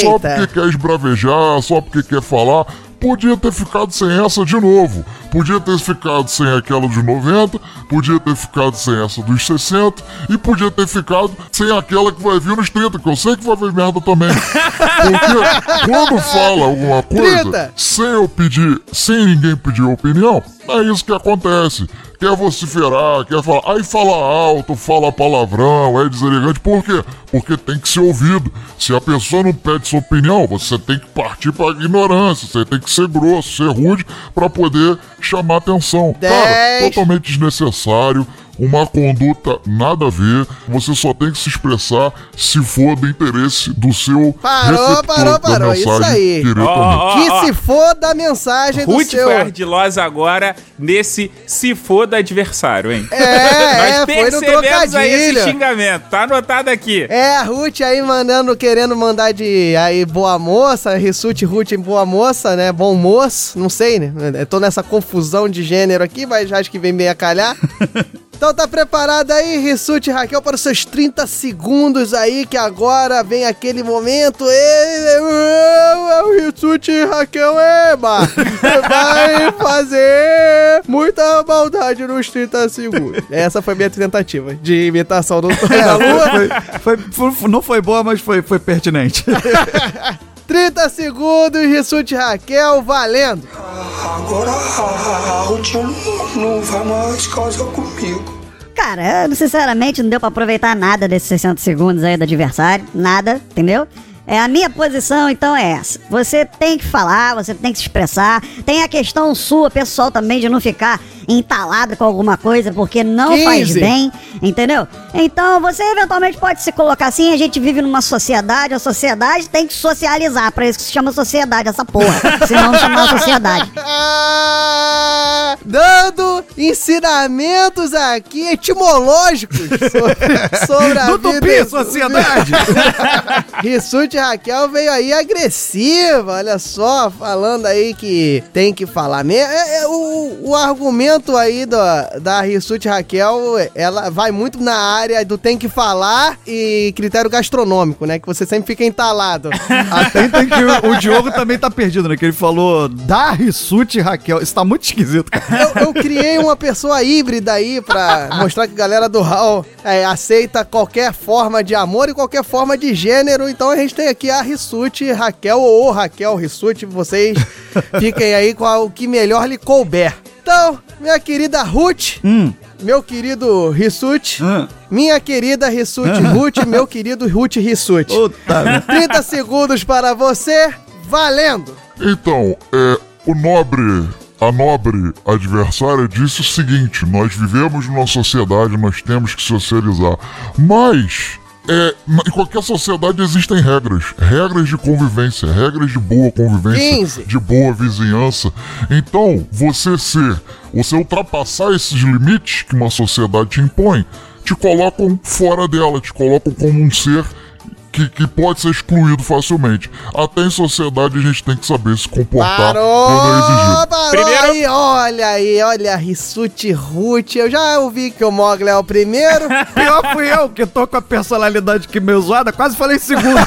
Speaker 14: Só
Speaker 5: Eita.
Speaker 14: porque quer esbravejar, só porque quer falar. Podia ter ficado sem essa de novo. Podia ter ficado sem aquela de 90, podia ter ficado sem essa dos 60 e podia ter ficado sem aquela que vai vir nos 30, que eu sei que vai vir merda também. Porque quando fala alguma coisa,
Speaker 5: 30.
Speaker 14: sem eu pedir, sem ninguém pedir opinião, é isso que acontece. Quer vociferar, quer falar, aí fala alto, fala palavrão, é deselegante. Por quê? Porque tem que ser ouvido. Se a pessoa não pede sua opinião, você tem que partir pra ignorância, você tem que ser grosso, ser rude pra poder chamar atenção. Cara,
Speaker 5: Dez.
Speaker 14: totalmente desnecessário. Uma conduta nada a ver, você só tem que se expressar se for do interesse do seu
Speaker 5: Parou, parou, parou, isso aí.
Speaker 14: diretamente.
Speaker 6: Ó, ó,
Speaker 5: que se for da mensagem do
Speaker 6: Ruth
Speaker 5: seu...
Speaker 6: foi ardilosa agora nesse se for do adversário, hein?
Speaker 5: É, é,
Speaker 6: Nós
Speaker 5: foi no
Speaker 6: aí esse xingamento, tá anotado aqui.
Speaker 5: É, a Ruth aí mandando, querendo mandar de aí boa moça, Rissuti Ruth em boa moça, né? Bom moço, não sei, né? Eu tô nessa confusão de gênero aqui, mas acho que vem bem a calhar. Então tá preparado aí, Rissuti e Raquel, para os seus 30 segundos aí, que agora vem aquele momento. É o Rissuti e Raquel, eba! Vai fazer muita maldade nos 30 segundos. Essa foi minha tentativa de imitação do Doutor da Lua.
Speaker 7: Foi, foi- foi- não foi boa, mas foi, foi pertinente.
Speaker 5: 30 segundos, Rissuti Raquel, valendo!
Speaker 21: Agora a Ruth não vai mais casar comigo.
Speaker 20: Cara, sinceramente não deu pra aproveitar nada desses 60 segundos aí do adversário. Nada, entendeu? É, a minha posição, então, é essa. Você tem que falar, você tem que se expressar. Tem a questão sua, pessoal, também, de não ficar entalado com alguma coisa, porque não faz
Speaker 5: 15.
Speaker 20: bem, entendeu? Então, você eventualmente pode se colocar assim, a gente vive numa sociedade, a sociedade tem que socializar, pra isso que se chama sociedade, essa porra. Senão não chama sociedade.
Speaker 5: Dando ensinamentos aqui etimológicos sobre, sobre a
Speaker 7: Do
Speaker 5: vida.
Speaker 7: Tupi, sociedade.
Speaker 5: Rissuti Raquel veio aí agressiva, olha só, falando aí que tem que falar mesmo. É, é, o, o argumento aí do, da Rissuti Raquel, ela vai muito na área do tem que falar e critério gastronômico, né? Que você sempre fica entalado.
Speaker 7: Até tem que o, o Diogo também tá perdido, né? Que ele falou da Rissuti Raquel. Isso tá muito esquisito, cara.
Speaker 5: Eu, eu criei uma pessoa híbrida aí pra mostrar que a galera do Hall é, aceita qualquer forma de amor e qualquer forma de gênero. Então a gente tem aqui a Rissuti Raquel ou Raquel Rissuti. Vocês fiquem aí com a- o que melhor lhe couber. Então, minha querida Ruth, meu querido Rissuti, minha querida Rissuti Ruth, meu querido Ruth Rissuti.
Speaker 7: Puta, né?
Speaker 5: 30 segundos para você, valendo!
Speaker 14: Então, é, o nobre, a nobre adversária disse o seguinte: nós vivemos numa sociedade, nós temos que socializar. Mas é, em qualquer sociedade existem regras. Regras de convivência, regras de boa convivência,
Speaker 5: 15.
Speaker 14: de boa vizinhança. Então, você ser, você ultrapassar esses limites que uma sociedade te impõe, te colocam fora dela, te colocam como um ser que, que pode ser excluído facilmente. Até em sociedade a gente tem que saber se comportar quando é exigido.
Speaker 5: Parou, parou
Speaker 6: Primeiro-
Speaker 5: aí, olha aí, olha, Rissuti Ruth. Eu já ouvi que o Mogli é o primeiro.
Speaker 7: Pior fui eu, que tô com a personalidade que meio zoada, quase falei segundo.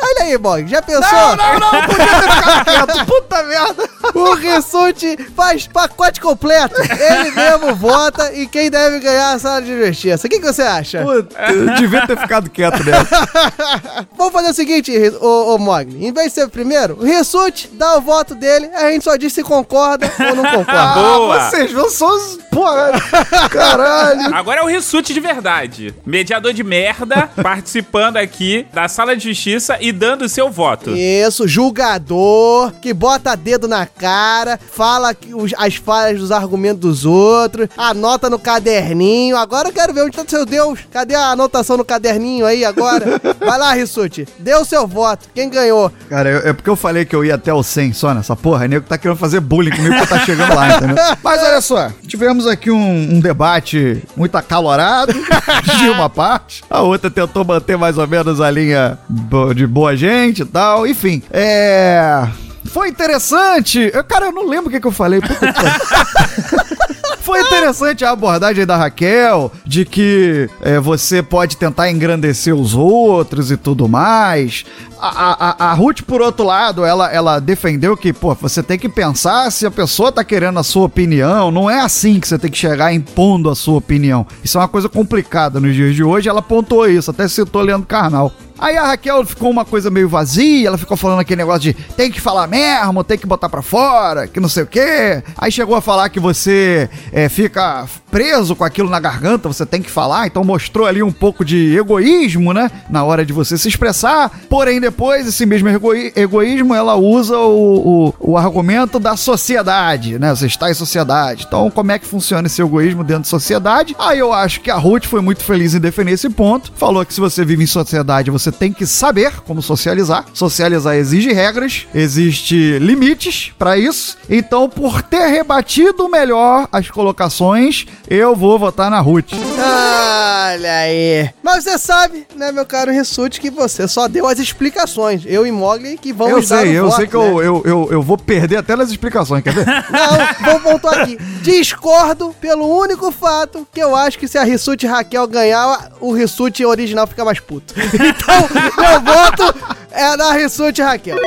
Speaker 5: olha aí, Mogli, já pensou?
Speaker 7: Não, não, não, podia ter ficado quieto, puta merda.
Speaker 5: O Rissuti faz pacote completo. Ele mesmo vota e quem deve ganhar a sala de justiça. O que, que você acha?
Speaker 7: Puta, eu devia ter ficado quieto nessa.
Speaker 5: Vamos fazer o seguinte, Ri- ô, ô Mogli. Em vez de ser o primeiro, o Rissuti dá o voto dele, a gente só diz se concorda ou não concorda.
Speaker 6: Boa.
Speaker 7: Ah, vocês são os... Porra, caralho.
Speaker 6: Agora é o Rissuti de verdade. Mediador de merda, participando aqui da sala de justiça e dando o seu voto.
Speaker 5: Isso, julgador, que bota dedo na cara, fala os- as falhas dos argumentos dos outros, anota no caderninho. Agora eu quero ver onde tá seu Deus. Cadê a anotação no caderninho aí agora? Vai lá, Rissuti, dê o seu voto. Quem ganhou?
Speaker 7: Cara, eu- é porque eu falei que eu ia até o 100 só nessa porra, nego tá querendo fazer bullying comigo porque tá chegando lá, entendeu? Mas olha só, tivemos aqui um, um debate muito acalorado de uma parte, a outra tentou manter mais ou menos a linha de boa gente e tal, enfim, é... Foi interessante. Eu, cara, eu não lembro o que, que eu falei. Puta que. Foi interessante a abordagem da Raquel, de que é, você pode tentar engrandecer os outros e tudo mais. A, a, a- Ruth, por outro lado, ela, ela defendeu que, pô, você tem que pensar se a pessoa tá querendo a sua opinião. Não é assim que você tem que chegar impondo a sua opinião. Isso é uma coisa complicada nos dias de hoje. Ela pontuou isso, até citou Leandro Carnal. Aí a Raquel ficou uma coisa meio vazia, ela ficou falando aquele negócio de tem que falar mesmo, tem que botar pra fora, que não sei o quê. Aí chegou a falar que você é, fica preso com aquilo na garganta, você tem que falar, então mostrou ali um pouco de egoísmo, né? Na hora de você se expressar. Porém, depois, esse mesmo egoi- egoísmo, ela usa o, o, o argumento da sociedade, né? Você está em sociedade. Então, como é que funciona esse egoísmo dentro de sociedade? Aí eu acho que a Ruth foi muito feliz em defender esse ponto. Falou que se você vive em sociedade, você tem que saber como socializar. Socializar exige regras, existe limites para isso. Então, por ter rebatido melhor as colocações, eu vou votar na Ruth.
Speaker 5: Olha aí. Mas você sabe, né, meu caro Rissuti, que você só deu as explicações. Eu e Mogli que vamos
Speaker 7: eu
Speaker 5: dar
Speaker 7: sei,
Speaker 5: o
Speaker 7: eu
Speaker 5: voto,
Speaker 7: sei que
Speaker 5: né?
Speaker 7: eu, eu, eu, eu vou perder até nas explicações, quer ver?
Speaker 5: Não, vou pontuar aqui. Discordo pelo único fato que eu acho que se a Rissuti Raquel ganhar, o Rissuti original fica mais puto. Então, meu voto é na Rissuti Raquel.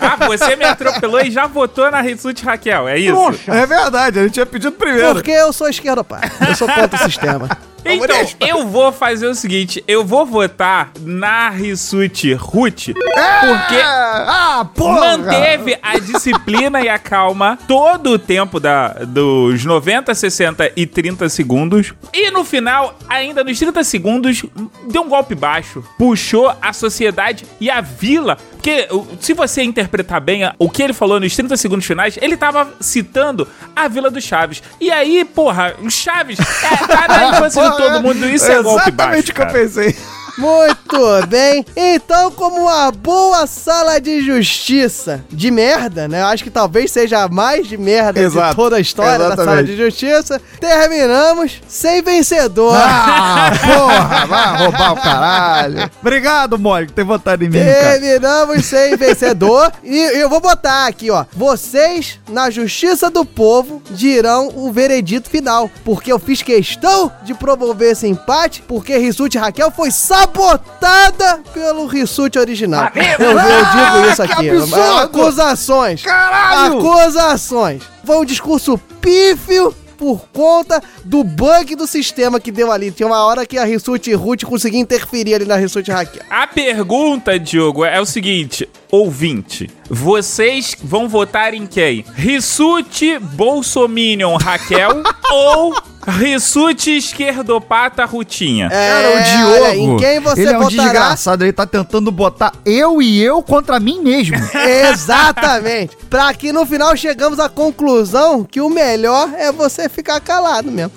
Speaker 6: Ah, você me atropelou e já votou na Rissuti Raquel, é isso?
Speaker 7: É verdade, a gente tinha pedido primeiro.
Speaker 5: Porque eu sou esquerdopai. Eu sou contra o sistema.
Speaker 6: Então, eu vou fazer o seguinte, eu vou votar na Rissuti Ruth, porque
Speaker 7: ah,
Speaker 6: manteve a disciplina e a calma todo o tempo da, dos 90, 60 e 30 segundos. E no final, ainda nos 30 segundos, deu um golpe baixo. Puxou a sociedade e a vila. Porque se você interpretar bem o que ele falou nos 30 segundos finais, ele tava citando a Vila do Chaves. E aí, porra, o Chaves é, tá na infância todo mundo. Isso é, golpe baixo.
Speaker 7: Exatamente o que eu
Speaker 6: cara.
Speaker 7: pensei.
Speaker 5: Muito bem. Então, como uma boa sala de justiça de merda, né? Eu acho que talvez seja a mais de merda de
Speaker 7: Exato.
Speaker 5: toda a história da sala
Speaker 7: Exatamente.
Speaker 5: de justiça. Terminamos sem vencedor.
Speaker 7: Ah, porra, vai roubar o caralho. Obrigado, por ter votado em mim, cara.
Speaker 5: Terminamos sem vencedor. E eu vou botar aqui, ó. Vocês, na justiça do povo, dirão o veredito final. Porque eu fiz questão de promover esse empate, porque Rissuti Raquel foi sabotada pelo Rissuti original. Eu, eu digo isso
Speaker 7: Ah, que
Speaker 5: aqui.
Speaker 7: absurdo!
Speaker 5: Acusações.
Speaker 7: Caralho!
Speaker 5: Acusações. Foi um discurso pífio por conta do bug do sistema que deu ali. Tinha uma hora que a Rissuti Ruth conseguia interferir ali na Rissuti Raquel.
Speaker 6: A pergunta, Diogo, é o seguinte: ouvinte, vocês vão votar em quem? Rissuti Bolsominion Raquel ou Rissuti esquerdopata Rutinha.
Speaker 7: Cara, o
Speaker 5: É,
Speaker 7: Diogo.
Speaker 5: olha, em quem você
Speaker 7: ele é um
Speaker 5: votará?
Speaker 7: desgraçado, ele tá tentando botar eu e eu contra mim mesmo.
Speaker 5: Exatamente. Pra que no final chegamos à conclusão que o melhor é você ficar calado mesmo.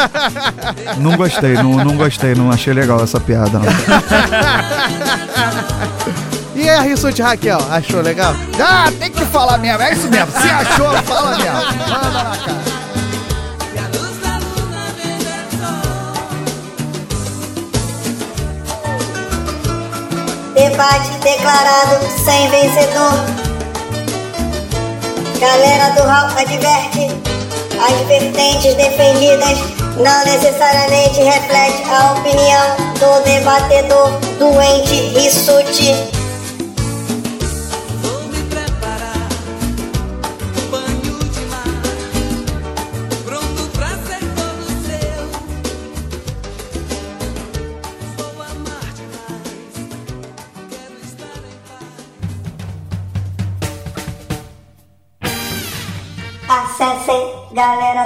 Speaker 7: não gostei, não, não gostei, não achei legal essa piada, não.
Speaker 5: E a Rissuti Raquel, achou legal?
Speaker 7: Ah, tem que falar mesmo, é isso mesmo. Se achou, fala mesmo. Manda na cara.
Speaker 10: Debate declarado sem vencedor. Galera do Raul adverte: as vertentes defendidas não necessariamente refletem a opinião do debatedor doente e sutil.